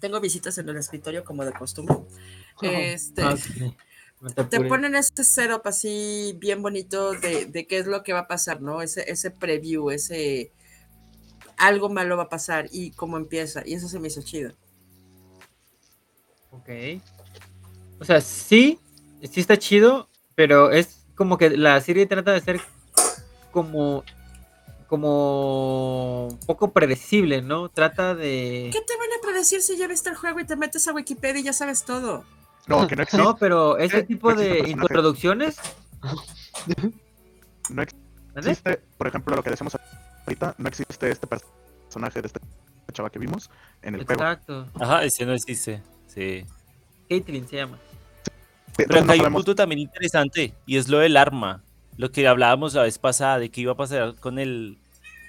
Tengo visitas en el escritorio como de costumbre. Este, Ah, sí. No te ponen este setup así bien bonito de, de qué es lo que va a pasar, ¿no? Ese, ese preview, ese algo malo va a pasar y cómo empieza. Y eso se me hizo chido. Ok. O sea, sí, sí está chido, pero es como que la serie trata de ser como como poco predecible, ¿no? Trata de ¿Qué te van a predecir si ya viste el juego y te metes a Wikipedia y ya sabes todo? No, que no [laughs] existe. No, pero ese tipo [laughs] no de introducciones No existe, por ejemplo, lo que decimos ahorita, no existe este personaje de este chava que vimos en el juego. Exacto. Ajá, ese no existe. Sí. Caitlyn se llama. Pero Entonces acá no hay un punto también interesante y es lo del arma. Lo que hablábamos la vez pasada de qué iba a pasar con el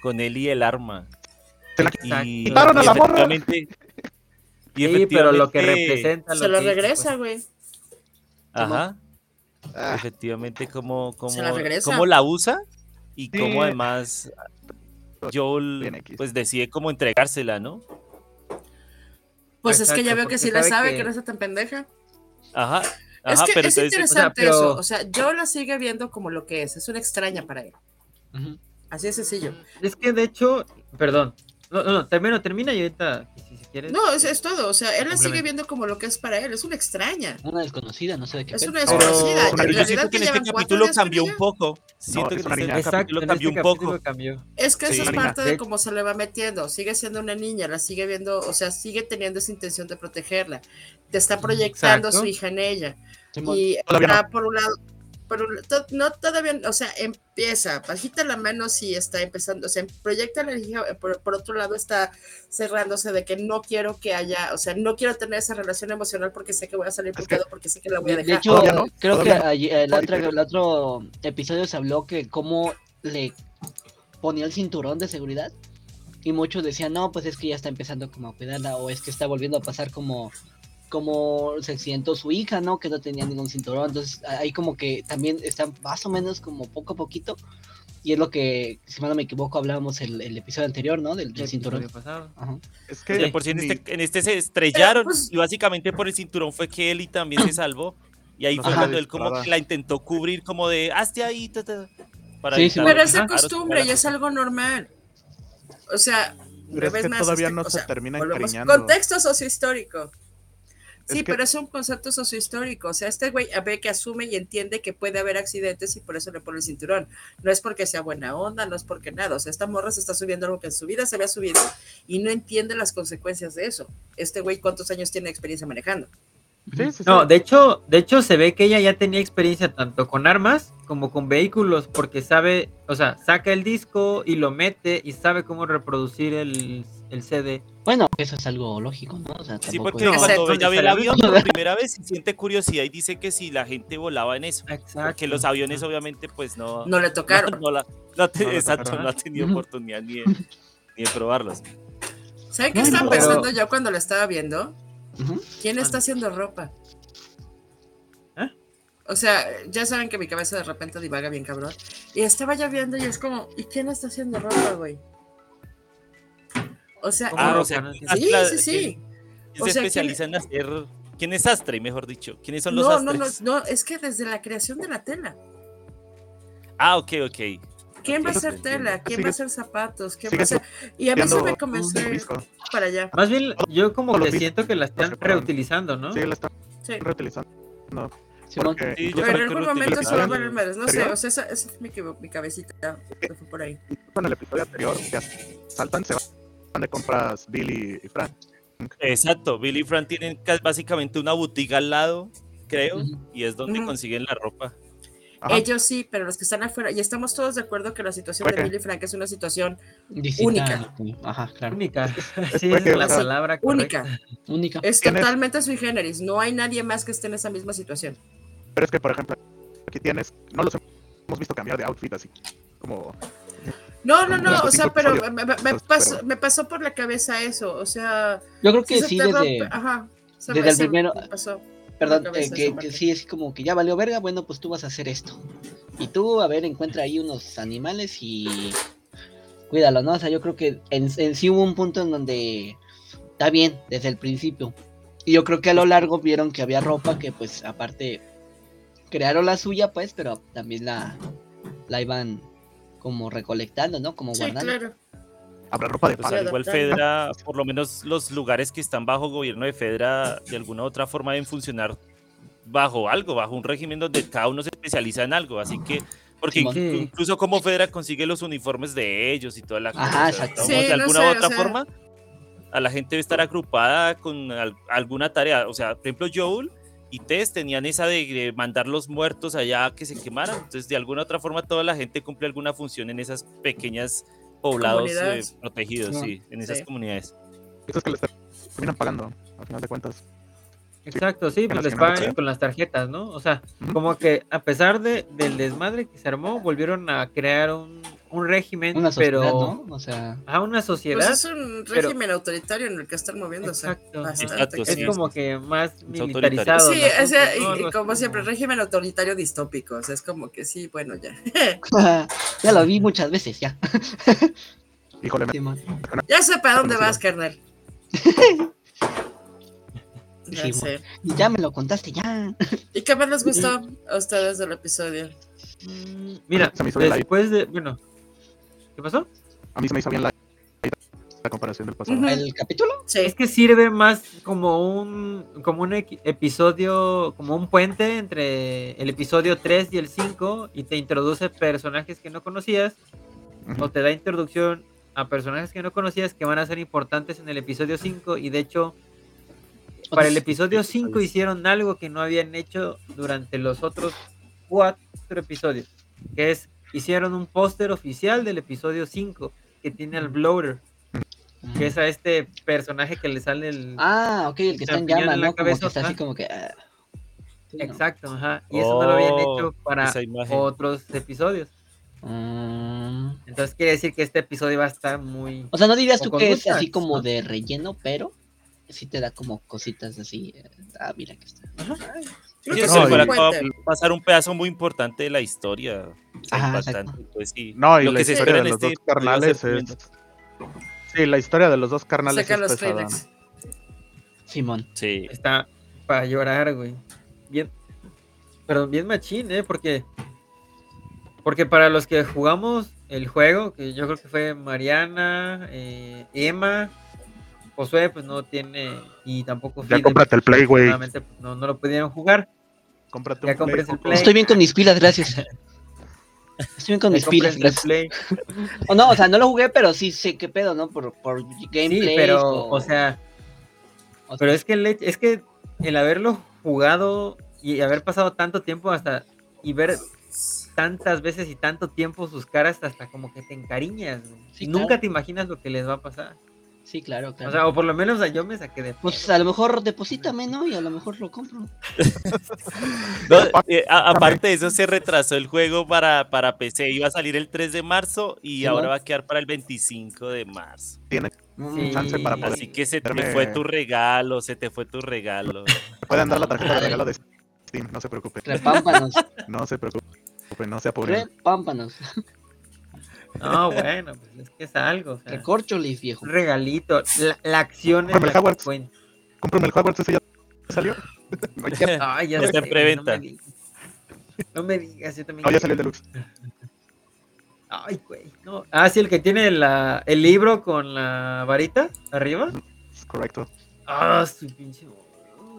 con él y el arma. Se la Y, quitaron a la morra. Y Sí, pero lo que representa Se lo que regresa, pues. güey. Ajá. Ah, Efectivamente, cómo, cómo, Se la cómo la usa y Sí. cómo además Joel pues decide cómo entregársela, ¿no? Pues es que ya veo que sí le sabe que- que no está tan pendeja. Ajá. Es que pero es entonces interesante pero- eso. O sea, yo la sigue viendo como lo que es. Es una extraña para él. Así de sencillo. Es que de hecho, perdón. No, no, no, termino, termina y ahorita, si, si quieres. No, es, es todo. O sea, él la sigue viendo como lo que es para él. Es una extraña. Una desconocida, no sé de qué. Es una Pero- desconocida. En niña. yo siento que que en este capítulo cambió un ella. poco. Siento es que en este capítulo cambió este un poco. Es que Sí, eso es parte De cómo se le va metiendo. Sigue siendo una niña, la sigue viendo, o sea, sigue teniendo esa intención de protegerla. Te está proyectando Exacto. su hija en ella. Y está por un lado. Un- to- no todavía, o sea, empieza, bajita la mano sí está empezando, o sea, proyecta energía, eh, por, por otro lado está cerrándose de que no quiero que haya, o sea, no quiero tener esa relación emocional porque sé que voy a salir putado, porque sé que la voy a De, de dejar. hecho, no, creo que no. allí- el, otro, pero- el otro episodio se habló que cómo le ponía el cinturón de seguridad y muchos decían, no, pues es que ya está empezando como a cuidarla o es que está volviendo a pasar como como se accidentó su hija, ¿no? Que no tenía ningún cinturón, entonces ahí como que también están más o menos como poco a poquito y es lo que, si mal no me equivoco, hablábamos el, el episodio anterior, ¿no? Del, del El cinturón. pasado. Ajá. Es que por sí en este, en este se estrellaron pues- y básicamente por el cinturón fue que Eli también se salvó. Y ahí No fue se cuando él como que la intentó cubrir como de hazte ahí, ta, ta", para Sí, sí, Pero es de costumbre y es algo normal. O sea, Pero es que más, todavía este, no o se sea, termina volvemos- encariñando. Contexto sociohistórico. Sí, Es que- pero es un concepto sociohistórico. O sea, este güey ve que asume y entiende que puede haber accidentes y por eso le pone el cinturón. No es porque sea buena onda, no es porque nada. O sea, esta morra se está subiendo algo que en su vida se había subido y no entiende las consecuencias de eso. Este güey, ¿cuántos años tiene experiencia manejando? Sí, sí, sí. No, de hecho, de hecho se ve que ella ya tenía experiencia tanto con armas como con vehículos, porque sabe, o sea, saca el disco y lo mete y sabe cómo reproducir el, el CD. Bueno, eso es algo lógico, ¿no? O sea, Sí, porque es- No, cuando exacto, ella ve el avión por [laughs] primera vez y siente curiosidad y dice que si la gente volaba en eso. Exacto. Porque los aviones obviamente pues no... No le tocaron. no, [laughs] no la- no te- No le exacto, tocaron. no ha tenido oportunidad ni de, ni de probarlos. ¿Saben qué estaba pero- pensando yo cuando lo estaba viendo? ¿Quién está haciendo ropa? ¿Eh? O sea, ya saben que mi cabeza de repente divaga bien cabrón. Y estaba ya viendo y es como, ¿y quién está haciendo ropa, güey? O sea, ¿Cómo Ah, o sea, No sí, Atlas- sí, sí. ¿quién- quién O se sea, ¿quién- especializa en hacer... ¿Quién es sastre, mejor dicho? ¿Quiénes son los No, no, sastres? no, no, es que desde la creación de la tela. Ah, ok, ok. ¿Quién va a hacer tela? ¿Quién va a hacer zapatos? ¿Quién va a hacer? Y a mí se me comenzó a ir disco. para allá. Más bien, yo como que siento que la están reutilizando, ¿no? Sí, la están Sí. reutilizando. Porque Sí, yo Pero en algún momento se va a madres, no sé, o sea, esa, esa fue mi, mi cabecita, fue por ahí. en el episodio anterior que saltan, se van de compras Billy y Fran. Exacto, Billy y Fran tienen ca- básicamente una boutique al lado, creo, Ujú. y es donde Ujú. consiguen la ropa. Ajá. Ellos sí, pero los que están afuera, y estamos todos de acuerdo que la situación de Ok. Billy Frank es una situación Distinta. Ajá, claro. Única. [laughs] Sí, es la palabra correcta. única. Única. Es totalmente sui generis. No hay nadie más que esté en esa misma situación. Pero es que, por ejemplo, aquí tienes, no los hemos visto cambiar de outfit así, como No, no, no, o sea, pero me, me- me pasó, me pasó por la cabeza eso. O sea, Yo creo que sí, desde. Ajá. se desde me- el primero- pasó. Perdón, cabeza eh, que, sí es como que ya valió verga, bueno, pues tú vas a hacer esto. Y tú, a ver, encuentra ahí unos animales y cuídalo, ¿no? O sea, yo creo que en, en sí hubo un punto en donde está bien desde el principio. Y yo creo que a lo largo vieron que había ropa que pues aparte crearon la suya, pues, pero también la, la iban como recolectando, ¿no? Como Sí, guardando. claro. habrá ropa de O sea, para. igual. Fedra, por lo menos los lugares que están bajo gobierno de Fedra, de alguna u otra forma deben funcionar bajo algo, bajo un régimen donde cada uno se especializa en algo. Así que, porque Sí. incluso como Fedra consigue los uniformes de ellos y toda la cosa. Ajá, o Sí, de no alguna sé, u o otra sea- forma, a la gente debe estar agrupada con al- alguna tarea. O sea, por ejemplo, Joel y Tess tenían esa de, de mandar los muertos allá a que se quemaran. Entonces, de alguna u otra forma, toda la gente cumple alguna función en esas pequeñas poblados eh, protegidos, sí, en esas Sí. comunidades. Eso es que les terminan pagando, al final de cuentas. Exacto, sí, pues les pagan con las tarjetas, ¿no? O sea, como que a pesar de, del desmadre que se armó, volvieron a crear un, un régimen, Una sociedad, pero ¿no? O sea, a una Pues sociedad es un pero- régimen autoritario en el que están moviéndose. Exacto, es sí. como que más militarizado. Sí, el o sea, asunto, ¿no? y- como siempre, régimen autoritario distópico. O sea, es como que sí, bueno, ya. [laughs] [laughs] ya lo vi muchas veces, ya. [laughs] Híjole, me- Simón. ya sé para dónde vas, carnal. Ya Sí, sé. Y ya me lo contaste, ya. ¿Y qué más les gustó a ustedes del episodio? Mm, Mira, después de, bueno, ¿qué pasó? a mí se me hizo bien la, la comparación del pasado. ¿El capítulo? Sí. Es que sirve más como un como un episodio, como un puente entre el episodio 3 y el 5 y te introduce personajes que no conocías o te da introducción a personajes que no conocías que van a ser importantes en el episodio 5 y de hecho para el episodio 5 hicieron algo que no habían hecho durante los otros cuatro episodios. Que es, hicieron un póster oficial del episodio 5 que tiene al Bloater, que es a este personaje que le sale el... Ah, ok, el que está en llama, en la ¿no? Como que cabeza, está así ajá. como que. ah. Sí, ¿no? Exacto, ajá. Y eso no lo habían Oh, hecho para otros episodios. Mm. Entonces quiere decir que este episodio va a estar muy... O sea, no dirías tú que es así como ¿no? de relleno, pero sí te da como cositas así. eh, Ah, mira que está. Creo que no, a pasar un pedazo muy importante de la historia. exacto. pues sí. No, y Lo la que se historia espera de los este dos carnales es. Sí, la historia de los dos carnales Saca es los pesada. Simón. Sí. Está para llorar, güey. Bien, perdón, bien machín, ¿eh? Porque, porque para los que jugamos el juego, que yo creo que fue Mariana, eh, Emma, Josué, pues no tiene, y tampoco Ya cómprate el Play, güey. pues, no, no lo pudieron jugar. Cómprate Ya un Play. el. Play. Estoy bien con mis pilas, gracias. Estoy bien con mis pilas, gracias. Play. O no, o sea, no lo jugué, pero sí sé qué pedo, ¿no? Por, por Sí, gameplay. pero, o sea, o pero es que, el, es que el haberlo jugado y haber pasado tanto tiempo hasta y ver tantas veces y tanto tiempo sus caras hasta como que te encariñas. Sí, y nunca claro. te imaginas lo que les va a pasar. Sí, claro, claro. O sea, o por lo menos o sea, yo me saqué de pues a lo mejor deposítame, ¿no? Y a lo mejor lo compro. [laughs] No, eh, a- aparte de eso, se retrasó el juego para, para PC. Iba a salir el 3 de marzo y Sí, ahora ¿no? va a quedar para el 25 de marzo. Tiene Sí. chance para poder. Así que se te Verme- fue tu regalo, se te fue tu regalo. Pueden dar la tarjeta de regalo de Steam, no se preocupe. Repámpanos, [laughs] No se preocupe, no se apuren. repámpanos. No, bueno, pues es que es algo. O sea, Recorcholis, viejo. un regalito. La, la acción es Cómprame la el Hogwarts. cuenta. Cómprame el Hogwarts, ese ya salió. [laughs] No, ya, [laughs] Ay, ya Está en preventa. No me digas, no me digas, yo también. no, ya salió el deluxe. Ay, güey. No. Ah, sí, el que tiene la, el libro con la varita arriba. Es correcto. Ah, su pinche.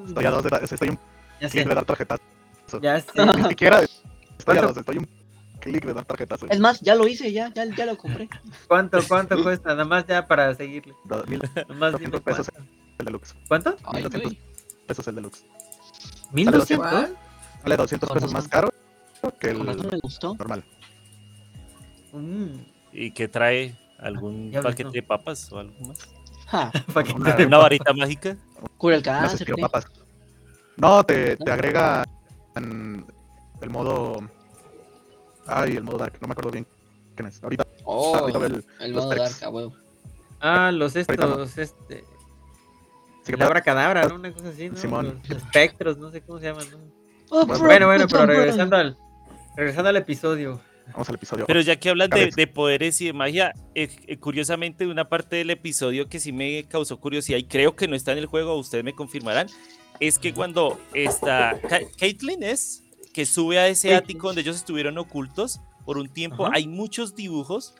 Estoy a dos de dar, estoy un Ya sé, de dar tarjetazo. ya sé. Ni siquiera [laughs] estoy a dos, estoy un clic de dar tarjetazo. Es más, ya lo hice, ya, ya, ya lo compré. ¿Cuánto, [laughs] cuánto cuesta? Nada más ya para seguirle. Nada más dime 200 pesos cuánto. el deluxe. ¿Cuánto? Ay, 1200 güey. pesos el deluxe. ¿Mil Sale doscientos? ¿Cuál? Vale 200 Con pesos más caro que el me gustó. normal. Mm, ¿Y qué trae? ¿Algún Ya ves, paquete no. de papas o algo más? Ja, [laughs] Una- de ¿Una varita mágica? cura el cáncer. No, te, te agrega en el modo. Ay, el modo Dark, no me acuerdo bien quién es. Ahorita, Oh, ahorita el. modo perks. dark, a huevo. Ah, los no. estos, este. Sí, que Labra cadabra, ¿no? Una cosa así, ¿no? Simón. Los espectros, no sé cómo se llaman, ¿no? Oh, Bueno, Bueno, bueno, pero regresando al, regresando al episodio. Vamos al episodio. Pero ya que hablas de, poderes y de magia, eh, eh, curiosamente una parte del episodio que sí me causó curiosidad y creo que no está en el juego, ustedes me confirmarán, es que cuando está Caitlyn es que sube a ese ático donde ellos estuvieron ocultos por un tiempo, Ajá. hay muchos dibujos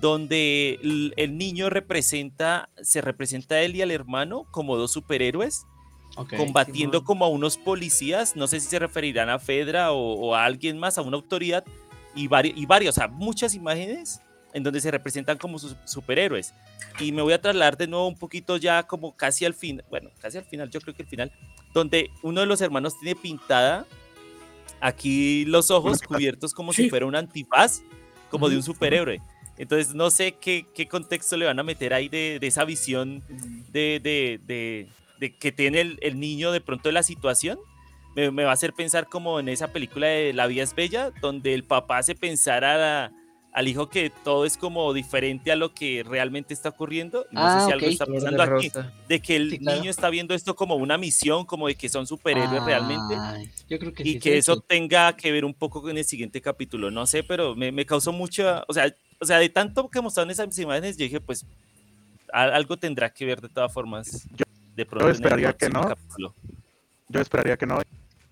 donde el, el niño representa, se representa a él y al hermano como dos superhéroes Ok. combatiendo como a unos policías, no sé si se referirán a Fedra o, o a alguien más, a una autoridad, y, vari- y varios, o sea, muchas imágenes en donde se representan como sus superhéroes. Y me voy a trasladar de nuevo un poquito ya como casi al fin, bueno, casi al final, yo creo que al final, donde uno de los hermanos tiene pintada aquí los ojos cubiertos como si Sí. fuera un antifaz, como de un superhéroe. Entonces no sé qué, qué contexto le van a meter ahí de, de esa visión de, de- de- de que tiene el, el niño de pronto de la situación. Me, me va a hacer pensar como en esa película de La vida es bella, donde el papá hace pensar a la- al hijo que todo es como diferente a lo que realmente está ocurriendo. No Ah, sé si algo ok. está pasando de aquí, rosa. de que el Sí, claro. niño está viendo esto como una misión, como de que son superhéroes realmente Ay, Yo creo que y sí que es eso tenga que ver un poco con el siguiente capítulo. No sé, pero me, me causó mucha, o sea, o sea, de tanto que mostraron esas imágenes, yo dije, pues a- algo tendrá que ver de todas formas. Yo- de pronto el esperaría que no. capítulo. Yo esperaría que no.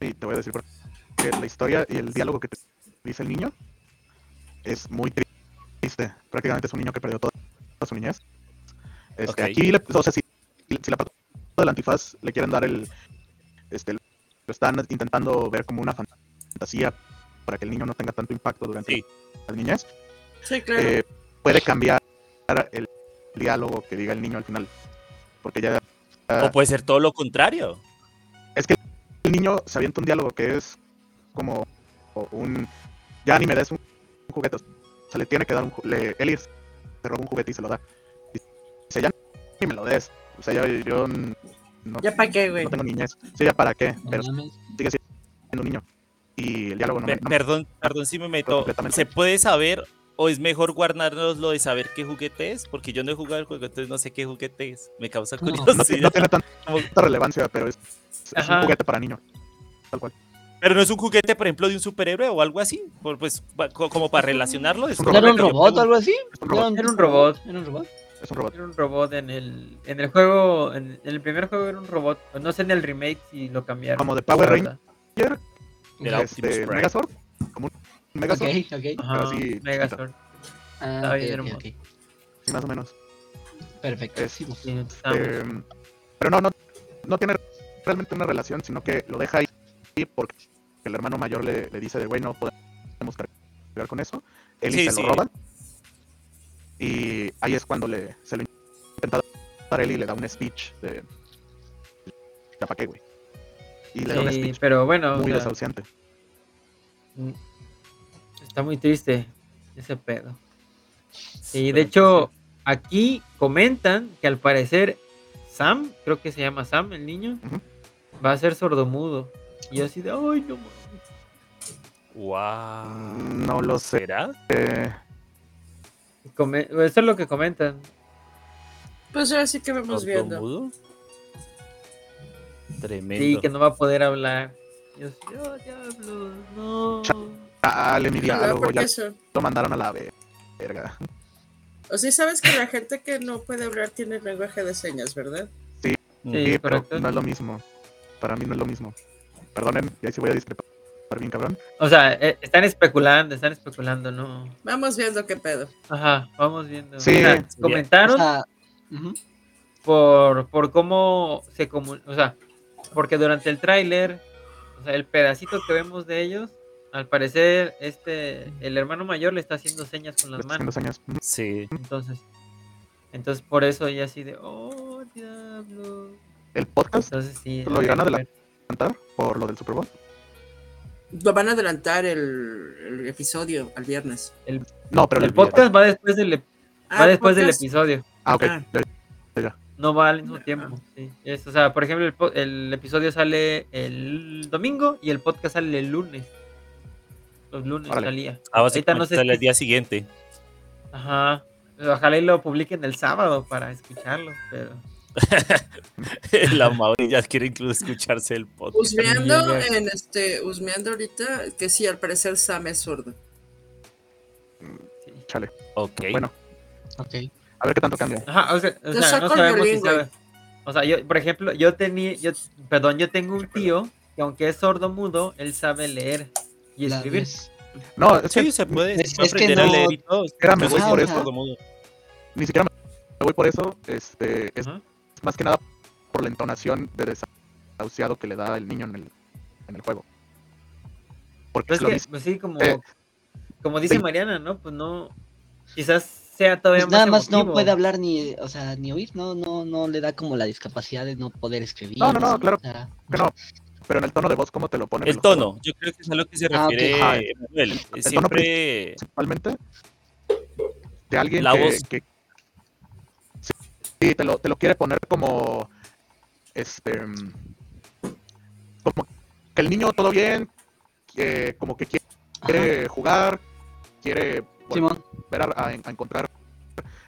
Y te voy a decir por qué. La historia y el diálogo que te dice el niño es muy triste. Prácticamente es un niño que perdió toda, toda su niñez. Este. Aquí, le- o sea, si, si la parte del antifaz le quieren dar el. Este, lo están intentando ver como una fantasía para que el niño no tenga tanto impacto durante Sí. la niñez. Sí, claro. eh, puede cambiar el diálogo que diga el niño al final. Porque ya. O puede ser todo lo contrario. Es que el niño se avienta un diálogo que es como un ya ni me des un juguete. O sea, le tiene que dar un ju- le, Eli se roba un juguete y se lo da. Y dice, ya ni me lo des. O sea, ya yo n- no, ¿Ya para qué, güey? no tengo niñez. Sí, ya para qué, pero sigue siendo un niño. Y el diálogo no, me- no perdón, perdón si me meto. completamente. ¿Se puede saber o es mejor guardarnos lo de saber qué juguete es? Porque yo no he jugado el juego, entonces no sé qué juguete es. Me causa no no, curiosidad. no tiene tanta relevancia, pero es, es un juguete para niño. Tal cual. Pero no es un juguete, por ejemplo, de un superhéroe o algo así. Por- Pues como para relacionarlo. Es un ¿No era un robot o algo así? Es un robot. Era un robot. ¿Era un robot? Es un robot. Era un robot en el, en el juego, en, en el primer juego era un robot. No sé en el remake si lo cambiaron. Como de Power Ranger. Optimus Este. Megazord. Como un Megazord. Ok, ok. Ajá, así, Megazord. Ah, Estaba ok, bien ok, hermoso. ok. Sí, más o menos. Perfecto. Es- Sí, Sí, estaba muy- Eh, pero no, no, no tiene realmente una relación, sino que lo deja ahí porque el hermano mayor le, le dice de, güey, no podemos cargar con eso. Él Sí, se sí. lo roban. Y ahí es cuando le, se lo intenta dar él y le da un speech de... ¿Ya para qué, güey? Y le da un Sí, speech pero bueno, o muy sea, desahuciante. mm, está muy triste ese pedo. Y de hecho, aquí comentan que al parecer Sam, creo que se llama Sam, el niño, va a ser sordomudo. Y yo así de, ay, no mames". Wow. No lo sé. ¿Será? Eh, Eso es lo que comentan. Pues ahora sí que vamos viendo. Tremendo. Sí, que no va a poder hablar. Y yo así, oh, diablos, no. dale mi diálogo, ya eso. lo mandaron a la ve- verga. O sí sabes que la gente que no puede hablar tiene lenguaje de señas, ¿verdad? Sí, Sí, pero correcto. no es lo mismo. Para mí no es lo mismo. Perdonen, y ahí sí voy a discrepar bien cabrón. O sea, eh, están especulando, están especulando, no. Vamos viendo qué pedo. Ajá, vamos viendo. Sí. Mira, O comentaron por, por cómo se comun... O sea, porque durante el tráiler, o sea, el pedacito que vemos de ellos, al parecer, este, el hermano mayor le está haciendo señas con las manos. señas. Sí. Entonces, entonces por eso ella así de, oh, diablo. El podcast Entonces sí. ¿Lo irán a cantar por lo del Super Bowl. Lo van a adelantar el, el episodio al viernes. No, pero El podcast va después del, Ah, va después del episodio. Ah, ok. Ah. No va al mismo tiempo. sí. Es, o sea, por ejemplo, el, el episodio sale el domingo y el podcast sale el lunes. Los lunes Órale. salía. Ah, Ahorita no sé sale el día siguiente. Ajá. Ojalá y lo publiquen el sábado para escucharlo, pero [laughs] La Mauri ya quiere incluso escucharse el podcast. Husmeando en este, husmeando ahorita que sí, al parecer Sam es sordo. sí. chale. Ok. Bueno, Ok. a ver qué tanto cambia. Ajá, o sea, o Yo sea, saco no sabemos si violín, güey. sabe. O sea, yo, por ejemplo, yo tenía, yo, perdón, yo tengo un tío que aunque es sordo mudo, él sabe leer y escribir. No, es que Sí, se puede, Es- es que a no- leer y todo. Era me voy por eso. Ni siquiera me voy por eso. Este, es Ajá. Más que nada por la entonación de desahuciado que le da el niño en el, en el juego. Porque Pero es que, mismo. pues sí, como, Eh, como dice sí. Mariana, ¿no? Pues no, quizás sea todavía Pues más nada más no puede hablar ni, o sea, ni oír, no, no, no le da como la discapacidad de no poder escribir. No, no, no, o claro. sea, Que no, pero en el tono de voz, ¿cómo te lo ponen? en El juegos? tono, yo creo que es a lo que se Ah, refiere Ajá, Emanuel. el tono Siempre Principalmente de alguien La que, voz. que- sí, te lo, te lo quiere poner como este mm, como que el niño todo bien, como que quiere ajá, jugar, quiere Simón. volver a, encontrar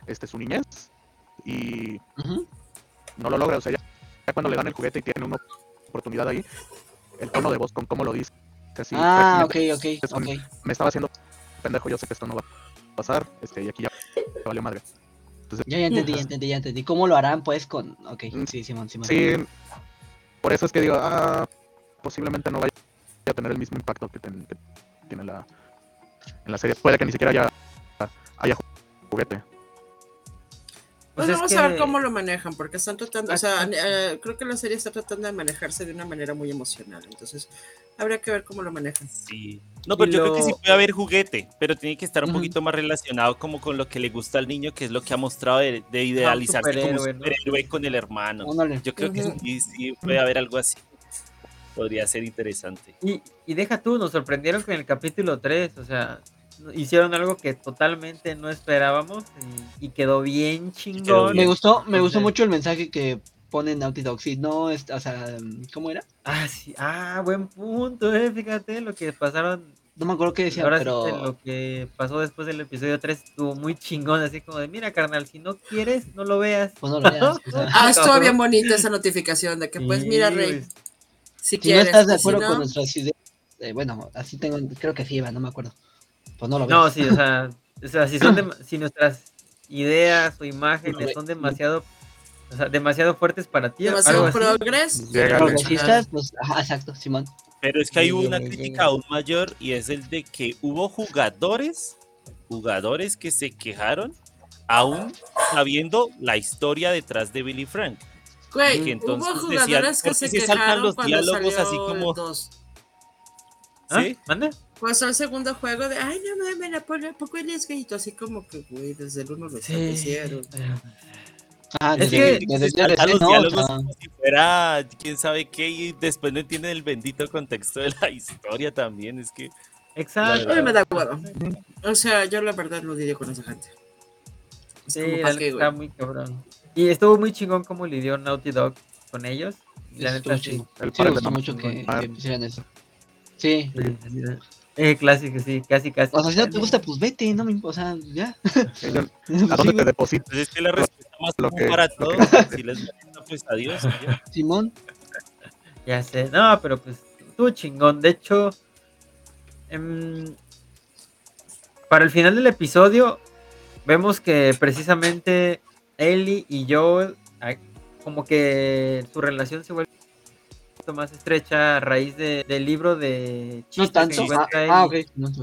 este su niñez y no lo logra, o sea, ya, ya cuando le dan el juguete y tiene una oportunidad ahí, el tono de voz con cómo lo dice, así, ah, ok, ok, es un- ok. me estaba haciendo pendejo, yo sé que esto no va a pasar, este, y aquí ya me valió madre. Ya, ya entendí, ya entendí, ya entendí. ¿Cómo lo harán, pues, con...? Ok, Mm, sí, Simón, Simón. Sí, por eso es que digo, ah, posiblemente no vaya a tener el mismo impacto que, ten- que tiene la, en la serie. Puede que ni siquiera haya, haya juguete. Pues, es vamos a ver cómo lo manejan, porque están tratando, o sea, eh, creo que la serie está tratando de manejarse de una manera muy emocional, entonces habría que ver cómo lo manejan. Sí. No, pero Y yo creo que sí puede haber juguete, pero tiene que estar un poquito más relacionado como con lo que le gusta al niño, que es lo que ha mostrado de, de idealizarse como un superhéroe, ¿no? con el hermano. Yo creo que sí, sí puede haber algo así. podría ser interesante. Y, y deja tú, nos sorprendieron con el capítulo 3, o sea, hicieron algo que totalmente no esperábamos y, y quedó bien chingón. Me gustó, me gustó Entonces- mucho el mensaje que pone Naughty Dog. Si no, es, o sea, ¿cómo era? Ah, sí, ah, buen punto, eh, fíjate lo que pasaron. No me acuerdo qué decía, Ahora pero lo que pasó después del episodio 3 estuvo muy chingón, así como de, mira, carnal, si no quieres, no lo veas. pues no lo veas. o sea, [laughs] Ah, estuvo bien bonita esa notificación de que, pues, mira. Rey, si si no quieres. estás de si acuerdo no, con nuestras ideas, eh, bueno, así tengo, creo que sí iba, no me acuerdo. Pues no lo. No, sí, o sea, o sea si, son [clears throat] dem- si nuestras ideas o imágenes son demasiado, o sea, demasiado fuertes para ti, demasiado progres. Pues, ajá, exacto, Simón. Pero es que hay Sí, una sí, sí. crítica aún mayor y es el de que hubo jugadores, jugadores que se quejaron aún sabiendo la historia detrás de Billy Frank. Güey, que entonces hubo decían, jugadores que ¿por qué se se saltan quejaron los cuando diálogos así como- 2. ¿Ah? ¿Sí? ¿Mande? Pasó el segundo juego de, ay, no mames, la pone, poco él es gayito, así como que, güey, desde el uno lo Sí. establecieron. Ah, Es desde, que- desde saltan DLC, los ¿no? Diálogos sea, como si fuera quién sabe qué y después no entienden el bendito contexto de la [laughs] historia también. Es que Exacto. A mí me da huevo. O sea, yo la verdad no lidio con esa gente. Es Sí, como, la ¿pa' neta qué, güey? está muy cabrón. Y estuvo muy chingón como lidió Naughty Dog con ellos. Y la neta sí. Sí, me gustó no- mucho que, que hicieran eso. Sí. Sí, sí, sí. Eh, clásico, sí, casi, casi. O sea, si no te gusta, pues vete, no me O sea, ya. Yo- ¿A dónde te güey. deposito? pues es que la respuesta más Lo que- para todos, que- [laughs] si les gusta, pues adiós. ya. Simón. Ya sé, no, pero pues estuvo chingón. De hecho, em, para el final del episodio, vemos que precisamente Ellie y Joel, como que su relación se vuelve poquito más estrecha a raíz de- del libro de No chistes tanto. que Ah, encuentra ah, Ellie ok. No, sí.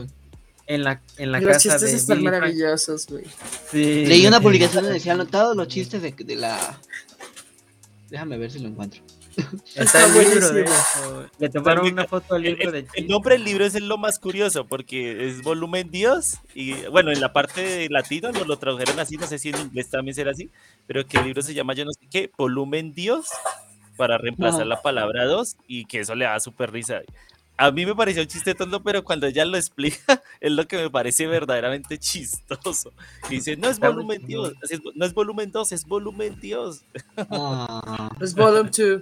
en la, en la Los casa chistes de están Billy maravillosos, güey. Sí. Leí una publicación donde decían todos los chistes de, de la. Déjame ver si lo encuentro. Está Está el libro, de hecho. Le tomaron También- una foto al El, libro de el- el nombre del libro es lo más curioso porque es volumen Dios y bueno, en la parte de latino lo, lo tradujeron así, no sé si en inglés también será así, pero que el libro se llama yo no sé qué, volumen Dios para reemplazar la palabra dos y que eso le da súper risa. A mí me pareció un chiste tonto, pero cuando ella lo explica [laughs] es lo que me parece verdaderamente chistoso. Y dice, no es volumen. Dios, es- no es volumen 2, es volumen Dios. Ah, Es Volume 2.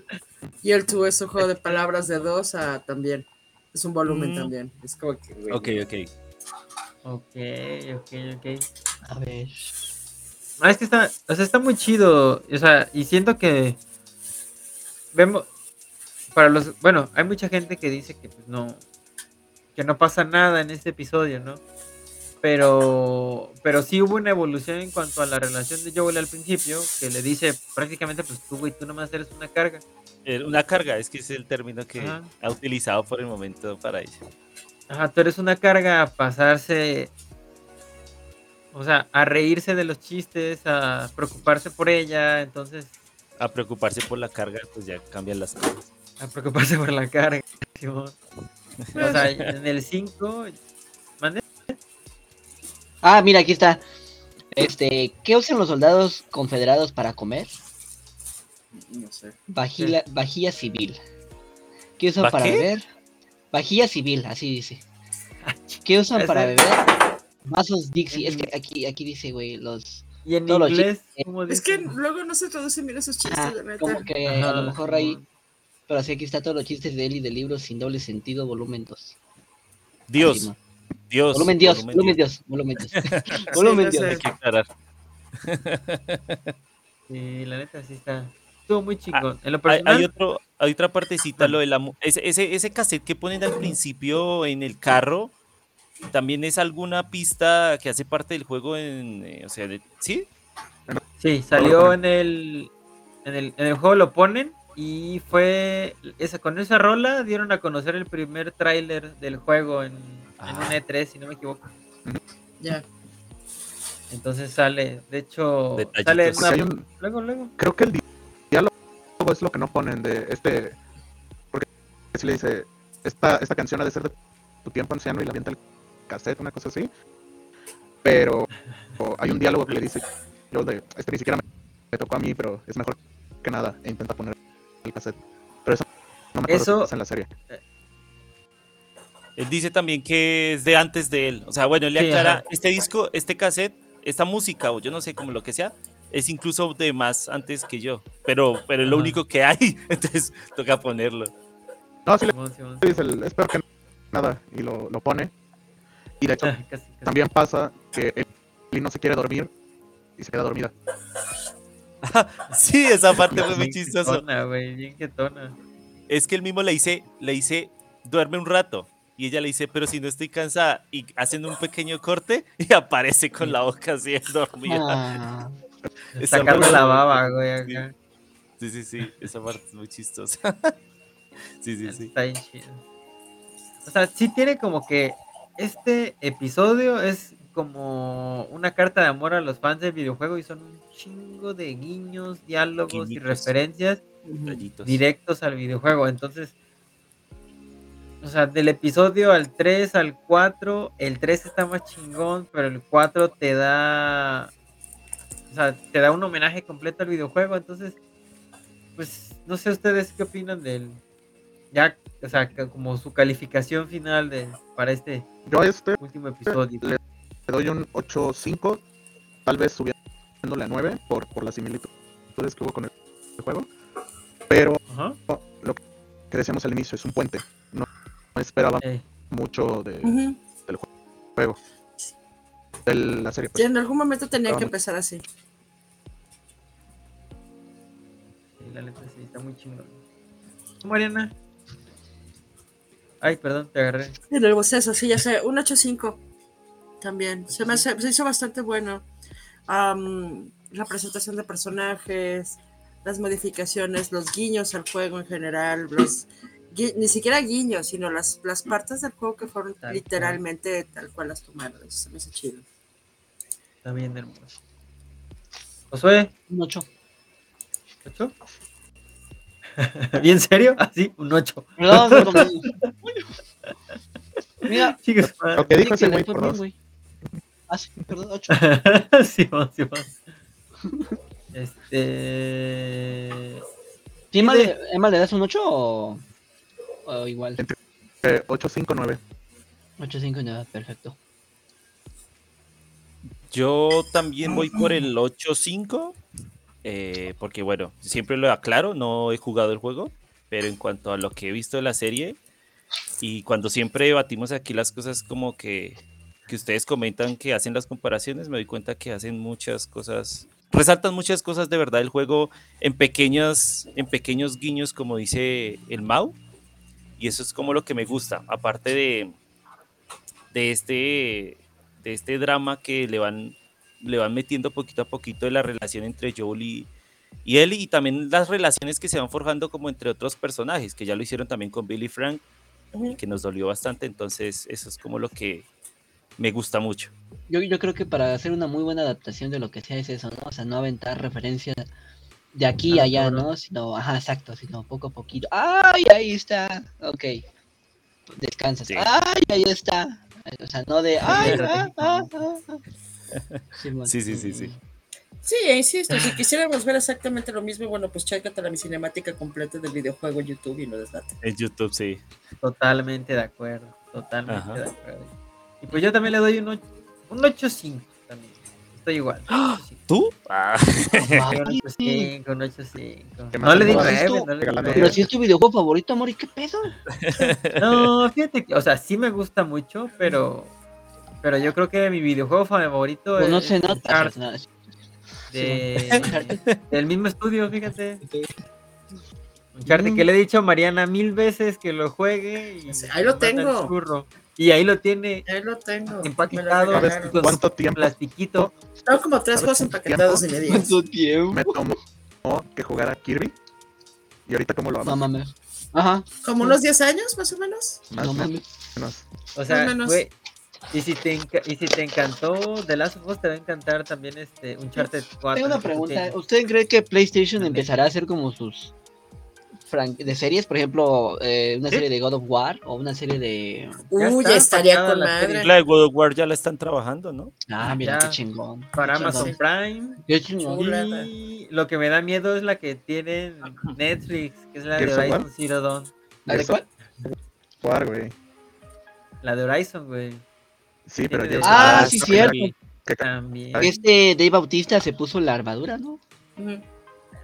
Y el 2 es un juego de palabras de dos a también. Es un volumen Mm. también. Es como que. Ok, ok. Ok, ok, ok. a ver. Ah, es que está, o sea, está muy chido. O sea, y siento que vemos para los, bueno, hay mucha gente que dice que pues, no, que no pasa nada en este episodio, ¿no? Pero, pero sí hubo una evolución en cuanto a la relación de Joel al principio, que le dice prácticamente, pues tú, güey, tú nomás eres una carga. Eh, Una carga, es que es el término que Ajá. ha utilizado por el momento para ella. Ajá, tú eres una carga a pasarse, o sea, a reírse de los chistes, a preocuparse por ella, entonces A preocuparse por la carga, pues ya cambian las cosas. A preocuparse por la carga. [laughs] Simón. O sea, en el 5. ¿Mande? Ah, mira, aquí está. Este, ¿qué usan los soldados confederados para comer? No sé. Vajilla, vajilla civil. ¿Qué usan ¿Va para qué? beber? Vajilla civil, así dice. ¿Qué usan para beber? Vasos Dixie. Es que aquí, aquí dice, güey, los. Y en Todos los inglés, chistes. ¿cómo Es que luego no se traducen bien esos chistes, Ah, la neta. como que a Ajá, lo mejor ahí. Pero así aquí está todos los chistes de él y del libro sin doble sentido, volumen 2. Dios. Dios. Volumen Dios, [laughs] [laughs] volumen Dios, volumen Dios. Volumen Dios. Hay que aclarar. [laughs] Sí, la neta sí está. Estuvo muy lo Hay, personal, hay otro, hay otra partecita, lo de la ese, ese, ese cassette que ponen al principio en el carro, también es alguna pista que hace parte del juego en, eh, o sea, de- ¿sí? sí, salió en el, en el. En el juego lo ponen. Y fue. Esa, con esa rola dieron a conocer el primer tráiler del juego en, en un Ah. E3, si no me equivoco. Ya. Entonces sale. De hecho, Detallitos. sale una- un- Luego, luego. creo que el di- diálogo es lo que no ponen de este. Porque si le dice, esta, esta canción ha de ser de tu tiempo anciano y la avienta el cassette, una cosa así. Pero hay un diálogo que le dice, yo de, este ni siquiera me, me tocó a mí, pero es mejor que nada, e intenta poner el cassette. Pero eso No me acuerdo Eso- en la serie. Él dice también que es de antes de él. O sea, bueno, él le Sí, aclara, ajá. este disco, este cassette, esta música, o yo no sé, como lo que sea, es incluso de más antes que yo. Pero, pero es lo único que hay, [laughs] entonces toca ponerlo. No, sí le dice el espero que nada y lo, lo pone. Y de hecho, Casi, casi. también pasa que Ellie no se quiere dormir y se queda dormida. [laughs] Sí, esa parte fue muy quietona. Es que él mismo le dice, le dice, duerme un rato. Y ella le dice, pero si no estoy cansada. Y hacen un pequeño corte [laughs] y aparece con la boca así [laughs] dormida. Ah, Sacando parte- la baba, güey, acá. Sí, sí, sí, esa parte es muy chistosa. Sí, sí, sí. Está bien chido. O sea, sí tiene como que este episodio es como una carta de amor a los fans del videojuego y son un chingo de guiños, diálogos y referencias directos al videojuego. Entonces, o sea, del episodio al 3 al 4, el 3 está más chingón, pero el 4 te da, o sea, te da un homenaje completo al videojuego. Entonces, pues, no sé ustedes qué opinan del, ya, o sea, que como su calificación final de, para este Yo este último episodio. le doy un 8.5, tal vez subiéndole a 9 por, por las similitudes que hubo con el, el juego. Pero Ajá. lo que decíamos al inicio es un puente. No, no esperaba Eh, mucho de, del juego. De la serie. Sí, Pues. en algún momento tenía que empezar así. sí, la neta sí, está muy chingón. ¿Tú, Mariana? Ay, perdón, te agarré. En el boceto, sí, ya sé, un 8.5 también. Se me hace- se hizo bastante bueno. La presentación de personajes, las modificaciones, los guiños al juego en general, los gui- ni siquiera guiños, sino las, las partes del juego que fueron Tal literalmente tal cual las tomaron. Eso se me hace chido. Está bien hermoso. Josué, un 8. ¿ocho? [laughs] ¿Bien serio? Así, un 8. Perdón, perdón. Mira, Chicos, Lo que dijo sí ese güey por dos. güey. Ah, sí, perdón, 8. Simón, Simón. Este. ¿Sí, Emma, le, Emma, le das un 8 o, o igual? Eh, 8, 5, 9. 8, 5, nada, perfecto. Yo también voy por el 8-5, eh, porque bueno, siempre lo aclaro, no he jugado el juego, pero en cuanto a lo que he visto de la serie, y cuando siempre debatimos aquí las cosas como que, que ustedes comentan que hacen las comparaciones, me doy cuenta que hacen muchas cosas, resaltan muchas cosas de verdad del juego en, pequeñas, en pequeños guiños, como dice el Mau, y eso es como lo que me gusta, aparte de, de este de este drama que le van, le van metiendo poquito a poquito de la relación entre Joel y, y Ellie y también las relaciones que se van forjando como entre otros personajes, que ya lo hicieron también con Billy Frank, y que nos dolió bastante, entonces eso es como lo que me gusta mucho. Yo, yo creo que para hacer una muy buena adaptación de lo que sea es eso, ¿no? O sea, no aventar referencias de aquí y Ah, allá. ¿no? Sino, ajá, exacto, sino poco a poquito. ¡Ay, ahí está! Ok. Descansas. Sí. ¡Ay, ahí está! O sea, no de. ¡Ay, [laughs] ah, ah, ah, ah". Sí, sí, sí, sí. Sí, insisto, si quisiéramos ver exactamente lo mismo, bueno, pues chécate la cinemática completa del videojuego en YouTube y no desdate. En YouTube, sí. Totalmente de acuerdo. Totalmente Ajá. de acuerdo. Y pues yo también le doy un 8, un 8.5 también. Estoy igual. ¡Ah! 8.5. ¿Tú? Ah, [laughs] Un 8.5, un 8.5. ¿Qué No le di te 9, esto? no le di Pero si es tu videojuego favorito, amor, ¿y qué pedo? [laughs] [laughs] No, fíjate que, o sea, sí me gusta mucho, pero pero yo creo que mi videojuego favorito Pues no es se nota. De- [laughs] del mismo estudio, fíjate. Uncharted, Mm. que le he dicho a Mariana mil veces que lo juegue y Sí, ahí lo tengo. churro. Y ahí lo tiene Ahí lo tengo. me lo empaquetado ¿Sabes regalaron. con cuánto tiempo plastiquito. Tengo como tres ¿Sabes juegos empaquetados y tiempo? me digas. ¿Cuánto tiempo? Me tomó que jugar a Kirby. Y ahorita, ¿cómo lo No amas? mames. Ajá. Como unos 10 años, más o menos. Más No menos. O sea, Más o menos. güey, y si te y si te encantó The Last of Us, te va a encantar también este Uncharted 4. Tengo una pregunta. ¿Usted cree que PlayStation También. empezará a hacer como sus fran- de series? Por ejemplo, eh, una Sí. serie de God of War o una serie de. Uy, ya estaría con la madre. la de God of War ya la están trabajando, ¿no? Ah, mira, Ya. qué chingón. Para qué Amazon chingón. Prime. Qué chingón. Y lo que me da miedo es la que tiene Netflix, que es la de ¿Gears of War? Horizon Zero Dawn. ¿La de cuál? Jugar, güey. La de Horizon, güey. Sí, pero Tiene ya de- Ah, está- sí, cierto. pegado. ¿Qué ca- También. Este Dave Bautista se puso la armadura, ¿no?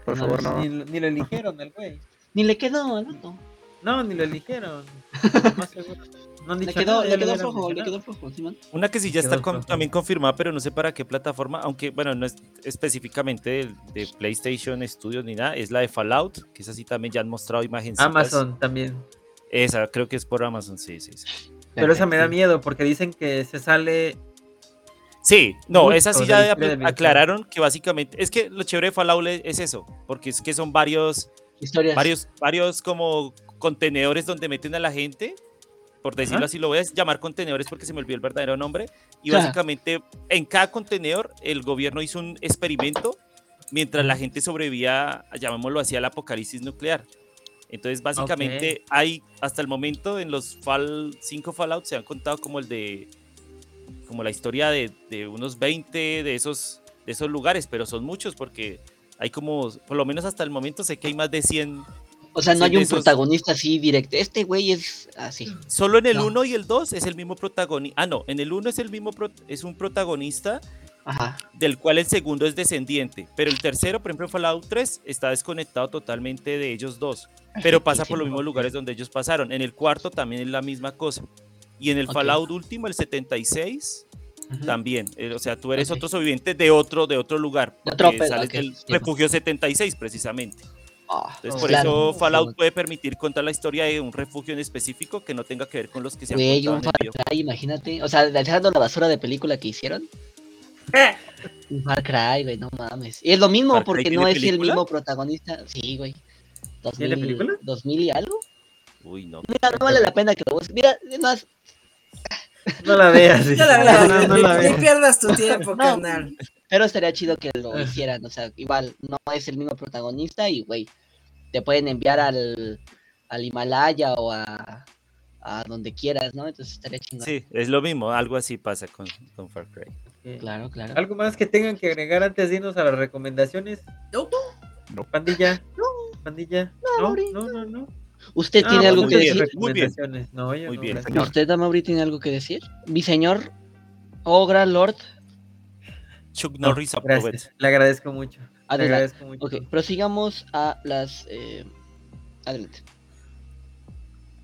Por No, favor, no. Ni, [laughs] ni lo eligieron el güey. Ni le quedó, ¿no? No, ni lo eligieron. [laughs] No Le quedó, nada, le quedó flojo, le quedó flojo, Simón. Una que sí ya está con- también confirmada, pero no sé para qué plataforma, aunque bueno, no es específicamente de, de PlayStation Studios ni nada, es la de Fallout, que es así también ya han mostrado imágenes. Amazon también. Esa, creo que es por Amazon, sí, sí, sí. Pero esa me da miedo porque dicen que se sale. Sí, no, Mucho esa sí ya aclararon que básicamente, es que lo chévere de Fallout es- es eso, porque es que son varios, Historias. varios, varios como contenedores donde meten a la gente, por decirlo Ajá. así, lo voy a llamar contenedores porque se me olvidó el verdadero nombre, y Ajá. básicamente en cada contenedor el gobierno hizo un experimento mientras la gente sobrevivía, llamémoslo así, al apocalipsis nuclear. Entonces, básicamente, hay hasta el momento en los Fall 5 Fallout se han contado como el de como la historia de, de unos 20 de esos de esos lugares, pero son muchos porque hay como por lo menos hasta el momento sé que hay más de 100 O sea, no hay un esos- protagonista así directo. Este güey es así. Solo en el No. 1 y el 2 es el mismo protagonista. Ah, no, en el 1 es el mismo pro- es un protagonista Ajá. del cual el segundo es descendiente, pero el tercero, por ejemplo, Fallout 3 está desconectado totalmente de ellos dos, pero pasa por los mismos lugares donde ellos pasaron. En el cuarto también es la misma cosa. Y en el Ok. Fallout último, el 76, Ujú. también, eh, o sea, tú eres Ok. otro sobreviviente de otro de otro lugar, otro sales ok, del refugio 76 precisamente. Ah, Entonces, por claro. eso Fallout puede permitir contar la historia de un refugio en específico que no tenga que ver con los que se han Güey, un en el Far. Cry, imagínate. O sea, dejando la basura de película que hicieron. Un Far Cry, güey, no mames. Y es lo mismo ¿Far Cry porque no es el película? mismo protagonista. Sí, güey. 2000, ¿Tiene película? 2000 y algo. Uy, no. Mira, no vale la pena que lo busques. Mira, es más, No la veas. no la veas, No, no la ni veas. pierdas tu tiempo, [laughs] No. carnal. pero estaría chido que lo Ah. hicieran. O sea, igual no es el mismo protagonista y, güey, te pueden enviar al, al Himalaya o a, a donde quieras, ¿no? Entonces estaría chingón. Sí, es lo mismo, algo así pasa con, con Far Cry. Claro, claro. ¿Algo más que tengan que agregar antes de irnos a las recomendaciones? No. No. Pandilla. Pandilla. No, Mauri, no, no, no. ¿Usted Ah, tiene algo muy que bien, decir? Muy bien. recomendaciones. No, yo Muy no, bien. ¿Usted, Mauri, tiene algo que decir? Mi señor Ogra Lord. Chuck No, Norris gracias. Le agradezco mucho. Le Adelante. agradezco mucho. Ok, prosigamos a las. eh, Adelante.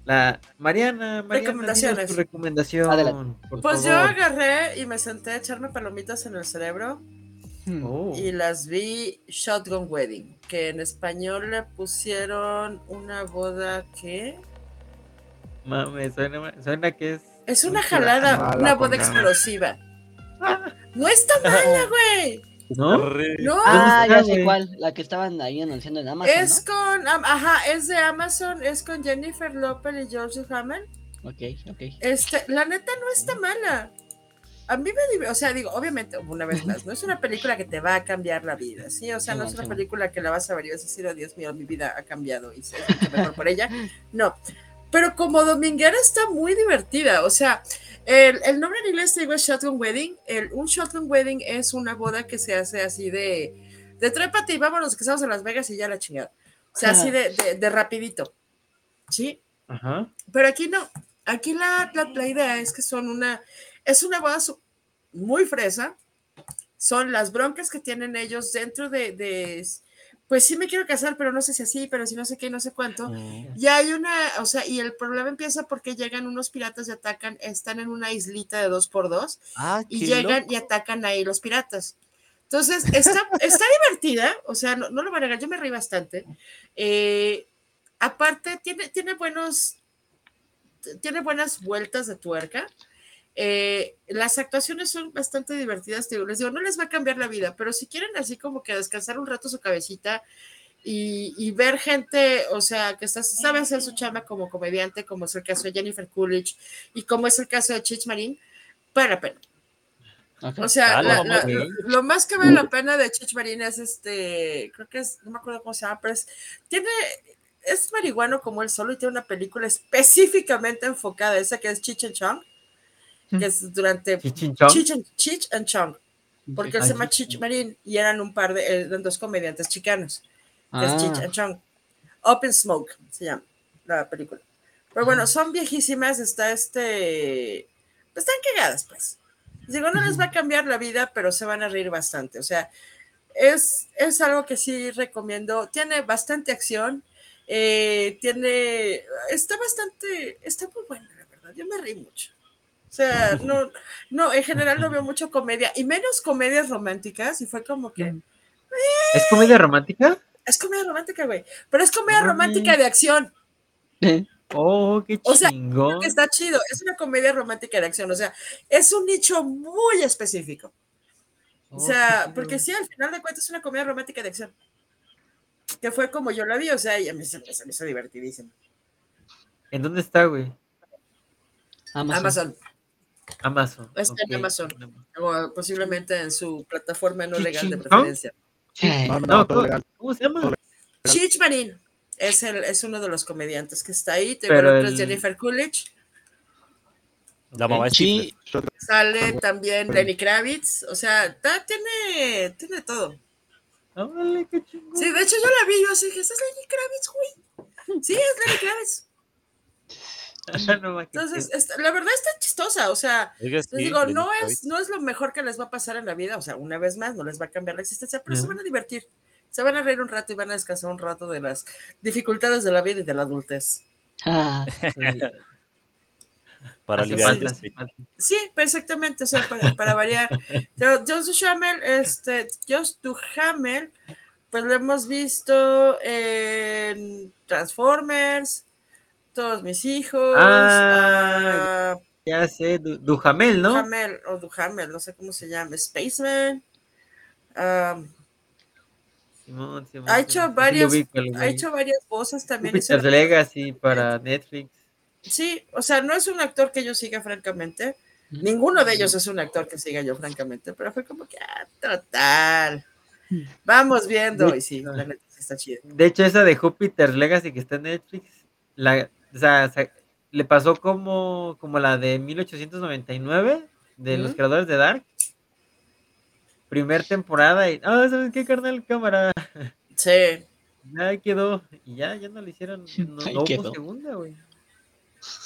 La Mariana, Mariana, Recomendaciones. tu recomendación. Adelante. por Pues yo agarré y me senté a echarme palomitas en el cerebro Oh. y las vi Shotgun Wedding, que en español le pusieron una boda que Mames, suena, suena que es. es una jalada, una boda explosiva. No está mala, güey. ¿No? No, Ah, ya sé cuál. La que estaban ahí anunciando en Amazon. es con, am- ajá, es de Amazon, es con Jennifer Lopez y George Hammond. ¿no? Ok, ok. Este, la neta no está mala. A mí me divierte, o sea, digo, obviamente, una vez más, no es una película que te va a cambiar la vida, ¿sí? O sea, no es una película que la vas a ver y vas a decir, oh, Dios mío, mi vida ha cambiado y sé mucho mejor por ella. No. Pero como dominguera está muy divertida, o sea, el, el nombre en inglés te digo es Shotgun Wedding. El, un Shotgun Wedding es una boda que se hace así de, de trépate y vámonos que estamos en Las Vegas y ya la chingada. O sea, así de, de, de rapidito, ¿sí? Ajá. Pero aquí no. Aquí la, la, la idea es que son una. Es una boda su- muy fresa. Son las broncas que tienen ellos dentro de, de- Pues sí me quiero casar, pero no sé si así, pero si no sé qué, no sé cuánto. Y hay una. O sea, y el problema empieza porque llegan unos piratas y atacan. Están en una islita de dos por dos Ah, y llegan loco. y atacan ahí los piratas. Entonces, está, está [laughs] divertida, o sea, no, no lo voy a negar, yo me reí bastante. Eh, aparte, tiene, tiene buenos, tiene buenas vueltas de tuerca. Eh, las actuaciones son bastante divertidas, te digo, les digo, no les va a cambiar la vida, pero si quieren así como que descansar un rato su cabecita y, y ver gente, o sea, que está, sabe hacer su chamba como comediante, como es el caso de Jennifer Coolidge y como es el caso de Chich Marín, vale la pena. O sea, Ah, la- la- lo, lo más que vale la pena de Chich Marín es este, creo que es, no me acuerdo cómo se llama, pero es, tiene, es marihuano como él solo y tiene una película específicamente enfocada, esa que es Chich and Chong, que es durante. Chich and, Cheech and Chong, porque él se Ah, llama Chich Marín y eran un par de, eran dos comediantes chicanos, que es Chich Ah, and Chong. Open Smoke se llama la película. Pero bueno, son viejísimas, está este... pues están cagadas, pues. Digo, no les va a cambiar la vida, pero se van a reír bastante. O sea, es, es algo que sí recomiendo. Tiene bastante acción. eh, tiene. Está bastante. Está muy buena, la verdad. Yo me reí mucho. O sea, [laughs] no, no, en general no veo mucho comedia, y menos comedias románticas, y fue como que. ¿Es comedia romántica? Es comedia romántica, güey. Pero es comedia romántica de acción. Oh, qué O sea, chingón. que está chido. Es una comedia romántica de acción. O sea, es un nicho muy específico. O Oh, sea, porque sí, al final de cuentas es una comedia romántica de acción. Que fue como yo la vi, o sea, y a mí se me, se me hizo divertidísimo. ¿En dónde está, güey? Amazon. Amazon, Amazon. Está en ok. Amazon. o posiblemente en su plataforma no ¿Qué legal de preferencia. Sí. No, no, No, todo ¿cómo, legal. cómo se llama? Cheech Marin es, el, es uno de los comediantes que está ahí. Te Pero el otro es el- Jennifer Coolidge. La mamá de Sí. Sale también Lenny Kravitz. O sea, ta- tiene, tiene todo. Órale, qué chingón. Sí, de hecho yo la vi, yo así dije, ¿esa es Lenny Kravitz, güey? Sí, es Lenny Kravitz. [laughs] [laughs] no, Entonces, la verdad está chistosa, o sea, les sí, digo, Lenny no es, no es lo mejor que les va a pasar en la vida, o sea, una vez más, no les va a cambiar la existencia, pero se van a divertir. Se van a reír un rato y van a descansar un rato de las dificultades de la vida y de la adultez. Ah, Sí, [laughs] Para aliviar. Sí, perfectamente, o sea, para, para variar. Pero Josh Duhamel, este, Josh Duhamel, pues lo hemos visto en Transformers, Todos mis hijos, Ah, ah, Ya sé, Du- Duhamel, ¿no? Duhamel, o Duhamel, no sé cómo se llama, Spaceman. Simón, Simón, ha hecho Simón. Sí, varias, lo ubico, ha hecho varias voces también. hizo- Jupiter's Legacy para Netflix. Sí, o sea, no es un actor que yo siga, francamente. Ninguno de ellos es un actor que siga yo, francamente, pero fue como que, ah, total. Vamos viendo, y sí, la neta sí está chido. De hecho, esa de Jupiter's Legacy que está en Netflix, la, o sea, le pasó como, como la de 1899 de los creadores de Dark. Primer temporada y, ah, ¿sabes qué, carnal? Cámara. Sí, Ya quedó. Y ya, ya no le hicieron, [laughs] no, hubo segunda, güey.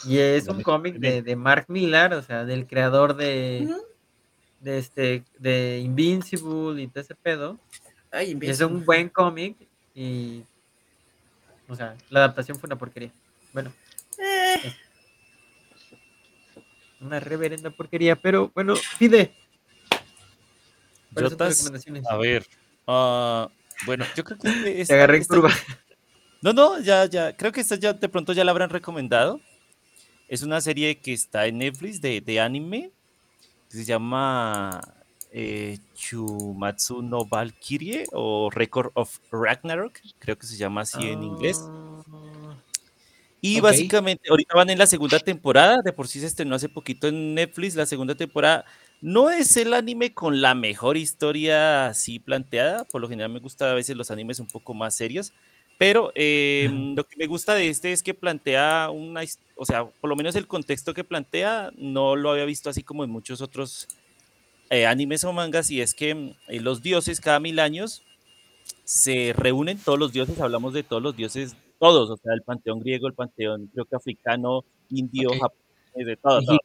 Y es un cómic de, de Mark Millar, o sea, del creador de, de este, de Invincible y todo ese pedo. Ay, es un buen cómic y, o sea, la adaptación fue una porquería. Bueno, Eh, una reverenda porquería, pero bueno, pide. ¿Cuáles son tus Jotas, recomendaciones? a ver. ah, bueno, yo creo que [laughs] este- Te esta- agarré en esta- curva. No, no, ya, ya. Creo que esta ya de pronto ya la habrán recomendado. Es una serie que está en Netflix de, de anime que se llama eh, Chumatsu no Valkyrie o Record of Ragnarok. Creo que se llama así en inglés. Ah, Y Ok. básicamente, ahorita van en la segunda temporada, de por sí se estrenó hace poquito en Netflix, la segunda temporada. No es el anime con la mejor historia así planteada, por lo general me gusta a veces los animes un poco más serios, pero eh, lo que me gusta de este es que plantea una, o sea, por lo menos el contexto que plantea no lo había visto así como en muchos otros eh, animes o mangas, y es que mm, eh, los dioses cada mil años se reúnen, todos los dioses, hablamos de todos los dioses todos, o sea, el panteón griego, el panteón creo que africano, indio, Ok. japonés, de todo, todo.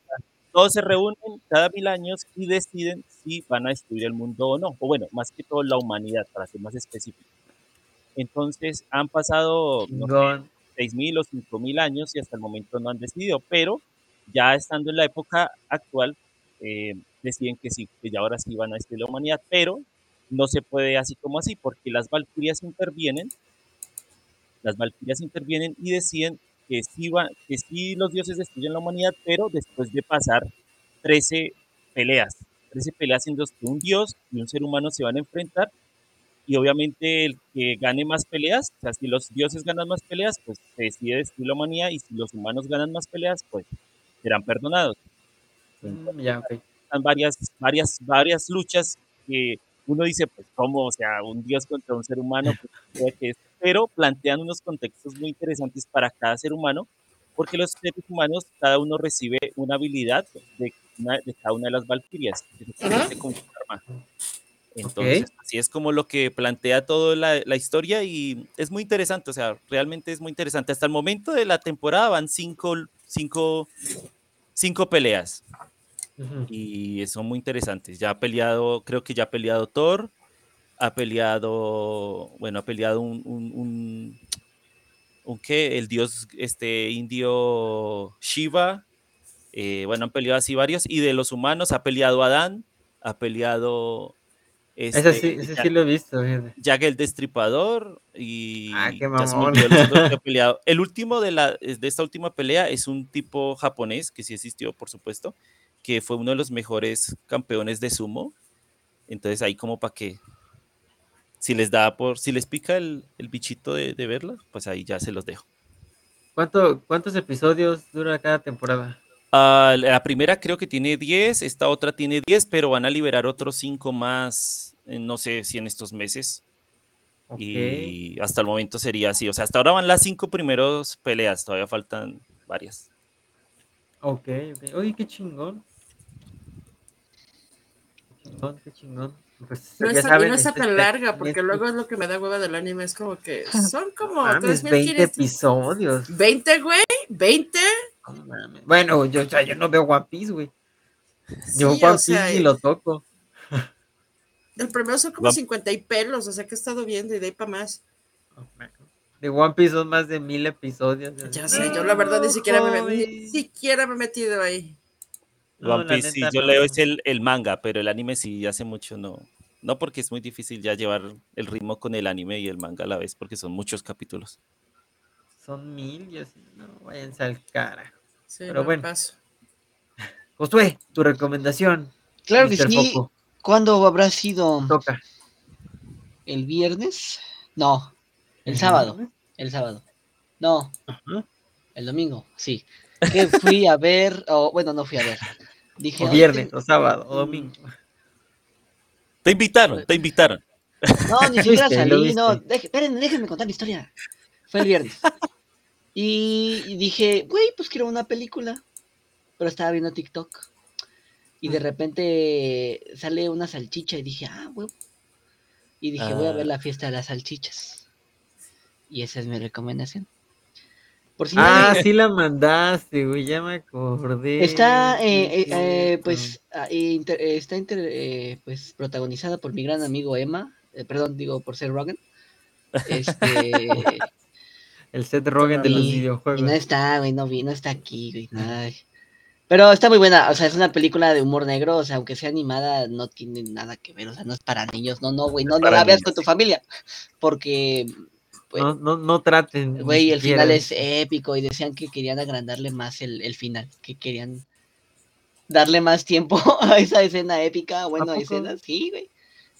Todos se reúnen cada mil años y deciden si van a destruir el mundo o no, o bueno, más que todo la humanidad, para ser más específico. Entonces han pasado, no sé, chingón. 6.000 o 5.000 años y hasta el momento no han decidido, pero ya estando en la época actual, eh, deciden que sí, que ya ahora sí van a destruir la humanidad, pero no se puede así como así, porque las valquirias intervienen, las valquirias intervienen y deciden que sí, va, que sí los dioses destruyen la humanidad, pero después de pasar 13 peleas, 13 peleas en las que un dios y un ser humano se van a enfrentar y obviamente el que gane más peleas, o sea, si los dioses ganan más peleas, pues se decide destruir la humanidad y si los humanos ganan más peleas, pues serán perdonados. Mm, ya, ok. Están varias, varias, varias luchas que uno dice, pues, ¿cómo? O sea, un dios contra un ser humano, [laughs] pues, que es- pero plantean unos contextos muy interesantes para cada ser humano, porque los seres humanos, cada uno recibe una habilidad de, una- de cada una de las valquirias. Entonces, así es como lo que plantea toda la, la historia y es muy interesante, o sea, realmente es muy interesante. Hasta el momento de la temporada van cinco, cinco, cinco peleas Ujú. y son muy interesantes. Ya ha peleado, creo que ya ha peleado Thor, ha peleado, bueno, ha peleado un, un, un, un qué, el dios este indio Shiva, eh, bueno, han peleado así varios, y de los humanos ha peleado Adán, ha peleado Ese este, sí, ese sí lo he visto. Jack el Destripador y Ah, qué mamón. [laughs] peleado. El último de, la, de esta última pelea es un tipo japonés, que sí existió, por supuesto, que fue uno de los mejores campeones de sumo. Entonces ahí como para que, si les da por, si les pica el, el bichito de, de verla, pues ahí ya se los dejo. ¿Cuánto, ¿Cuántos episodios dura cada temporada? Ah, la primera creo que tiene 10, esta otra tiene 10, pero van a liberar otros 5 más, no sé si en estos meses. Y hasta el momento sería así. O sea, hasta ahora van las cinco primeros peleas, todavía faltan varias. Ok, ok. Oye, qué chingón. Qué chingón, qué chingón. Pues No ya está, y saben, no está este tan está larga, porque luego es lo que me da hueva del anime. Es como que son como Mames, 3.000 20 quieres- episodios. 20, güey, 20. No mames. Bueno, yo, o sea, yo no veo One Piece, güey. Yo Sí, One o sea, Piece ni lo toco. El primero son como Va- 50 y pelos, o sea que he estado viendo y de ahí para más. De One Piece son más de mil episodios. Ya sé, yo la verdad ni siquiera me, ni siquiera me he metido ahí. No, One Piece, sí, yo no. leo es el, el manga, pero el anime sí hace mucho no. No porque es muy difícil ya llevar el ritmo con el anime y el manga a la vez, porque son muchos capítulos. Son mil y así. No, váyanse al carajo. Sí, Pero no, bueno. paso. [laughs] Josué, tu recomendación. Claro que sí. Foco, ¿Cuándo habrá sido? Toca. ¿El viernes? No, el sábado. El sábado. No, Ajá. el domingo, sí. Que fui a ver, o bueno, no fui a ver. Dije, O "Ay, viernes, te- o sábado, o domingo. Te invitaron, te invitaron. No, ni [laughs] siquiera salí, no. deje- espérenme, déjenme contar mi historia. Fue el viernes. Y, y dije, güey, pues quiero una película. Pero estaba viendo TikTok. Y de repente sale una salchicha y dije, ah, güey. Y dije, voy a ver Ah. la fiesta de las salchichas. Y esa es mi recomendación. Por si Ah, sí la mandaste, güey, ya me acordé. Está, eh, eh, eh, pues, ah, inter- está inter- eh, pues, protagonizada por mi gran amigo Emma. eh, perdón, digo, por ser Rogan. Este, [laughs] El Seth Rogen de los y, y videojuegos. no está, güey, no vi, no está aquí, güey. ay. Pero está muy buena, o sea, es una película de humor negro, o sea, aunque sea animada, no tiene nada que ver, o sea, no es para niños, no, no, güey, no, no la veas con tu familia, porque, pues, no, no, no traten. güey, el final es épico y decían que querían agrandarle más el, el final, que querían darle más tiempo [laughs] a esa escena épica, bueno, poco? escenas, sí, güey.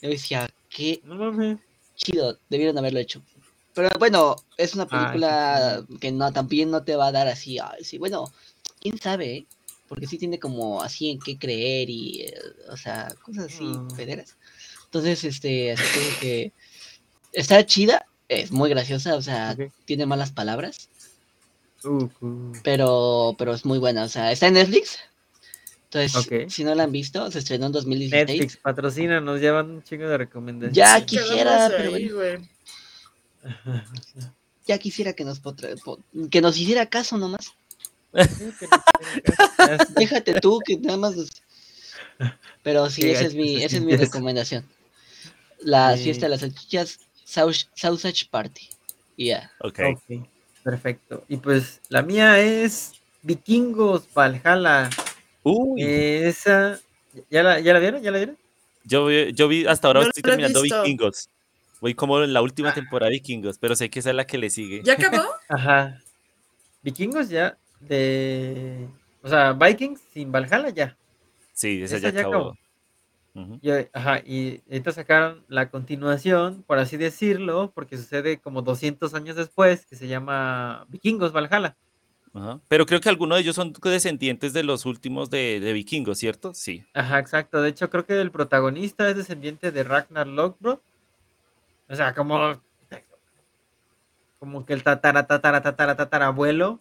Yo decía, qué No chido, debieron haberlo hecho. Pero bueno, es una Ay, qué película que no también no te va a dar así, ay, sí, bueno, quién sabe, ¿eh? porque sí tiene como así en qué creer y, eh, o sea, cosas así, Mm. pederas. Entonces, este, así como que está chida, es muy graciosa, o sea, tiene malas palabras, Uh, uh. pero, pero es muy buena, o sea, está en Netflix. Entonces, si no la han visto, se estrenó en 2016. Netflix, patrocina, nos llevan un chingo de recomendaciones. Ya Sí, quisiera, pero ahí, bueno. güey. [laughs] Ya quisiera que nos, que nos hiciera caso nomás. [laughs] Déjate tú que nada más. nos- Pero sí, esa es mi, esa es mi recomendación. La Sí. fiesta de las salchichas Sausage Party. Ya. Ok. Ok, perfecto. Y pues la mía es Vikingos Valhalla. Uy, esa, ¿ya la, ¿ya la vieron? ¿Ya la vieron? yo, vi- yo vi, hasta ahora No estoy terminando visto. Vikingos. Voy como en la última temporada de Vikingos, pero sé que esa es la que le sigue. ¿Ya acabó? [laughs] Ajá. Vikingos ya de... O sea, Vikings sin Valhalla ya. Sí, esa, esa ya ya acabó. acabó. Ujú. Ya, ajá, y ahorita sacaron la continuación, por así decirlo, porque sucede como 200 años después, que se llama Vikingos Valhalla. Ajá. Pero creo que algunos de ellos son descendientes de los últimos de, de Vikingos, ¿cierto? Sí. Ajá, exacto. De hecho, creo que el protagonista es descendiente de Ragnar Lothbrok. O sea, como. Como que el tatara, tatara, tatara, tatarabuelo.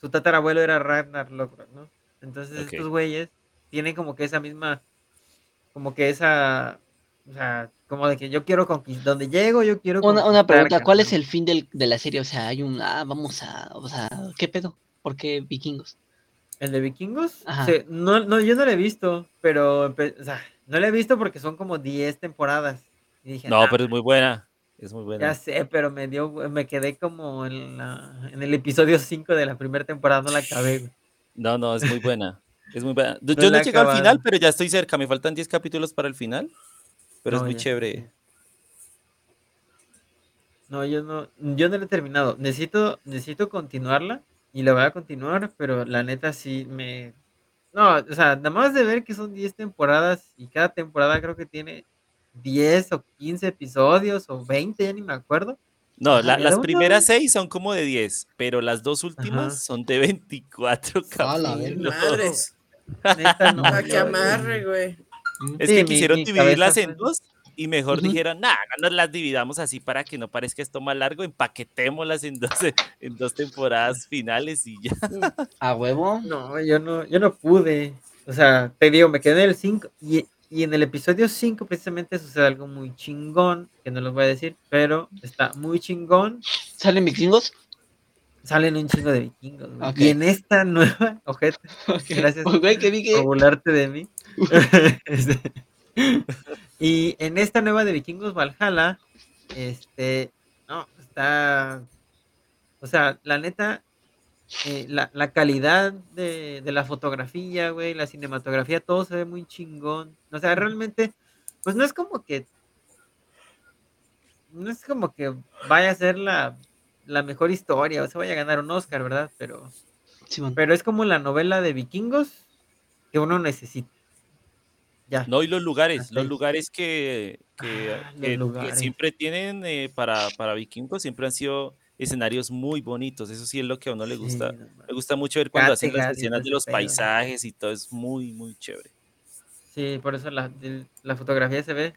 Su tatarabuelo era Ragnar Lothbrok, ¿no? Entonces, Ok. estos güeyes tienen como que esa misma. Como que esa, o sea, como de que yo quiero conquistar, donde llego yo quiero Una, una pregunta, ¿cuál es el fin del- de la serie? O sea, hay un, ah, vamos a, o sea, ¿qué pedo? ¿Por qué vikingos? ¿El de vikingos? Ajá. Sí, no, no, yo no lo he visto, pero, o sea, no lo he visto porque son como 10 temporadas. Y dije, No, "Nah, pero es muy buena. Es muy Ya buena. sé, pero me dio, me quedé como en, la, en el episodio 5 de la primera temporada, no la acabé. No, no, es muy buena. Es muy buena. Yo No he llegado al final, pero ya estoy cerca. Me faltan 10 capítulos para el final. Pero es muy ya, chévere. No, yo no, yo no la he terminado. Necesito, necesito continuarla y la voy a continuar, pero la neta sí me... No, o sea, nada más de ver que son 10 temporadas y cada temporada creo que tiene 10 o 15 episodios o 20, ya ni me acuerdo. No, la- las primeras 6 son como de 10, pero las dos últimas Ajá. son de 24 A la capítulos. Madres. Neta, no. Para que yo- amarre, güey. Es Sí, que mi- quisieron mi dividirlas cabeza en dos y mejor dijeron, nah, no nos las dividamos así para que no parezca esto más largo, empaquetémoslas en dos, en dos temporadas finales y ya. ¿A huevo? No, yo no, yo no pude. O sea, te digo, me quedé en el 5 y, y en el episodio 5 precisamente sucede algo muy chingón, que no les voy a decir, pero está muy chingón. ¿Salen vikingos? Salen un chingo de vikingos. güey. Y en esta nueva, [laughs] ojete, [laughs] Gracias. Pues, que vi que... por burlarte de mí. [laughs] Este, y en esta nueva de vikingos Valhalla, este, no, está, o sea, la neta, eh, la, la calidad de, de la fotografía, güey, la cinematografía, todo se ve muy chingón. O sea, realmente, pues no es como que, no es como que vaya a ser la, la mejor historia, o sea, vaya a ganar un Oscar, ¿verdad? Pero, Simón. pero es como la novela de vikingos que uno necesita. Ya. No, y los lugares, Hasta los ahí. lugares que, que- Ah, los que- que lugares. siempre tienen eh, para, para vikingos, siempre han sido escenarios muy bonitos. Eso sí es lo que a uno le gusta. Sí, no. Me gusta mucho ver cuando hacen las escenas de los pedo. paisajes y todo, es muy, muy chévere. Sí, por eso la, la fotografía se ve.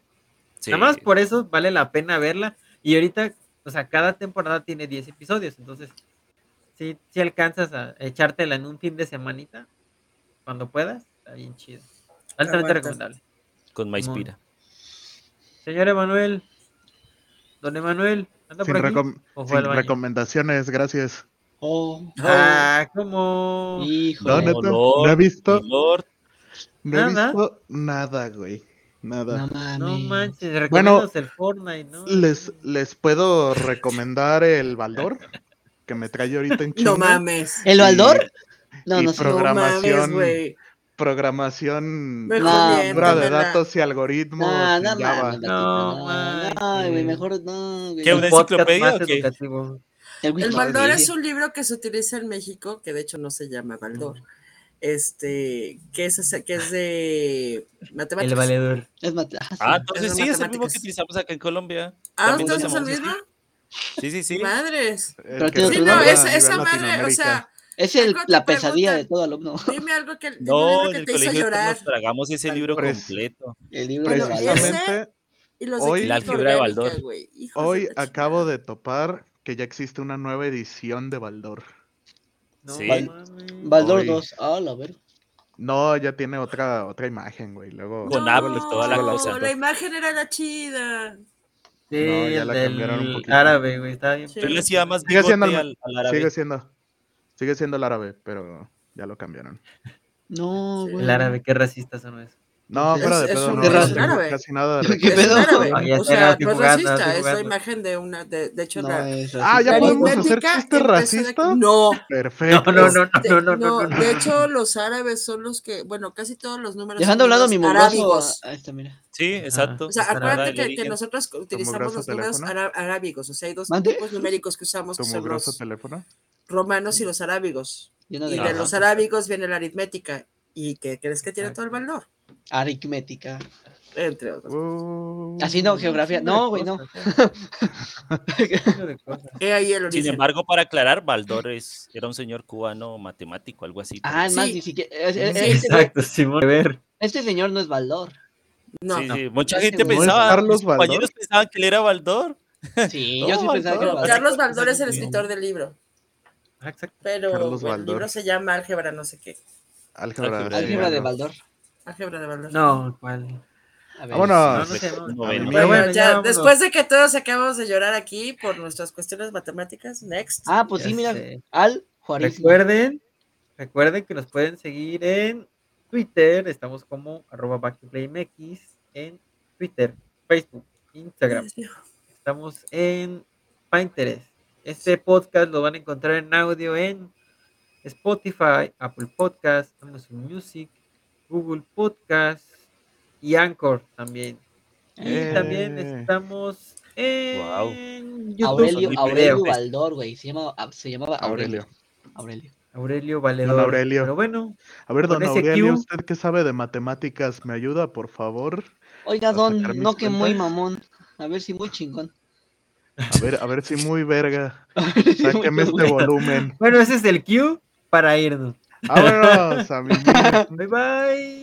Sí. Nada más por eso vale la pena verla. Y ahorita, o sea, cada temporada tiene 10 episodios. Entonces, si si alcanzas a echártela en un fin de semanita, cuando puedas, está bien chido. Altamente recomendable. con. Maispira. Señor Emanuel, don Emanuel, ¿anda Sin, por aquí? recom- ¿O fue sin recomendaciones, gracias. Oh, Ah, ¿cómo? hijo. No, No, no he visto, Lord, no he Nada. visto nada, güey. Nada. No mames. No manches, Bueno, el Fortnite, ¿no? Les, les puedo recomendar el Baldor, que me trae ahorita en chinga. No mames. ¿El Baldor? No, y no sé. No programación, mames, güey. programación pura de datos y algoritmos No, no Java. mames. No, No, güey, mejor no, güey. ¿Qué, una enciclopedia o qué? educativo. El. Baldor es un libro que se utiliza en México, que de hecho no se llama Baldor. Este, que es, ese- que es de matemáticas. El valedor. Es ah, Es entonces de sí, es el mismo que utilizamos acá en Colombia. Ah, entonces es el mismo. Sí, sí, sí. Madres. Sí, no, a esa, madre, o sea, Es el- la pesadilla de todo alumno. [laughs] dime algo que, dime No, algo en que el te hizo colegio llorar. nos tragamos ese libro Pres- completo. El libro de Bueno, ese- Precisamente Y los Hoy- de La algebra de Baldor. de hoy acabo de topar que ya existe una nueva edición de Baldor. No Sí. Baldor Hoy. 2. Ah, la verga. No, ya tiene otra otra imagen, güey. Luego Con no, Apple, toda la cosa. La imagen era la chida. Sí, No, ya el la cambiaron un poquito. árabe, güey. Está bien. Sí. Yo le hacía más Sigue siendo al, al árabe. sigue siendo sigue siendo el árabe, pero ya lo cambiaron. No, Sí. güey. El árabe, qué racistas son esos. No, Es- fuera de es pedo, un- no, es árabe. casi nada de [laughs] ¿Qué Es un pedo? Ah, O sea, no es racista, es la imagen de una, de, de hecho, No, la, es Ah, racista. ¿ya la podemos hacer chiste de- racista? No, Perfecto. No, no, no, Este, no, no, no, no, no. de hecho, los árabes son los que, bueno, casi todos los números Dejando son lado mi arábigos. Ahí está, mira. Sí, exacto. O sea, acuérdate que, nosotros utilizamos los números arábigos, o sea, hay dos tipos numéricos que usamos, que son los teléfono. romanos y los arábigos. Y de los arábigos viene la aritmética. ¿Y qué crees que tiene todo el valor? Aritmética. Entre otros. Uh, Así no, geografía. No, güey, no. [laughs] El Sin embargo, para aclarar, Baldor es, era un señor cubano matemático, algo así. Ah, más, Sí. ni siquiera. es- es- Sí, es- Exacto, Simón. A ver. Este señor no es Baldor. no, sí, no. sí, Mucha Este gente güey. ¿No es pensaba, Carlos compañeros Baldor? pensaban que él era Baldor. Sí, [laughs] No, yo sí pensaba que era Baldor. Carlos Baldor es el escritor del libro, Ah, exacto. pero el libro se llama Álgebra no sé qué. álgebra, Álgebra Álgebra de Baldor. Álgebra de Baldor. No, ¿cuál? A ver, Vámonos. No, no sé, no. Pero Bueno, bueno, ya, después de que todos acabamos de llorar aquí por nuestras cuestiones matemáticas, next. Ah, pues sí, mira, sé. al Juárez. Recuerden, recuerden que nos pueden seguir en Twitter, estamos como arroba back to play MX, en Twitter, Facebook, Instagram, estamos en Pinterest. Este podcast lo van a encontrar en audio en Spotify, Apple Podcast, Amazon Music, Google Podcast y Anchor también. Y Eh. también estamos en YouTube. Aurelio, Aurelio. Valdor, güey. Se, se llamaba Aurelio. Aurelio. Aurelio. Aurelio Valedor. Aurelio. Pero bueno, A ver, don Aurelio, Q. usted que sabe de matemáticas, ¿me ayuda, por favor? Oiga, ¿A don, no que muy mamón. A ver si muy chingón. A ver, a ver si muy verga. [laughs] Sáqueme este volumen. bueno, ese es el cue para irnos. Vámonos, a mi [laughs] Bye bye.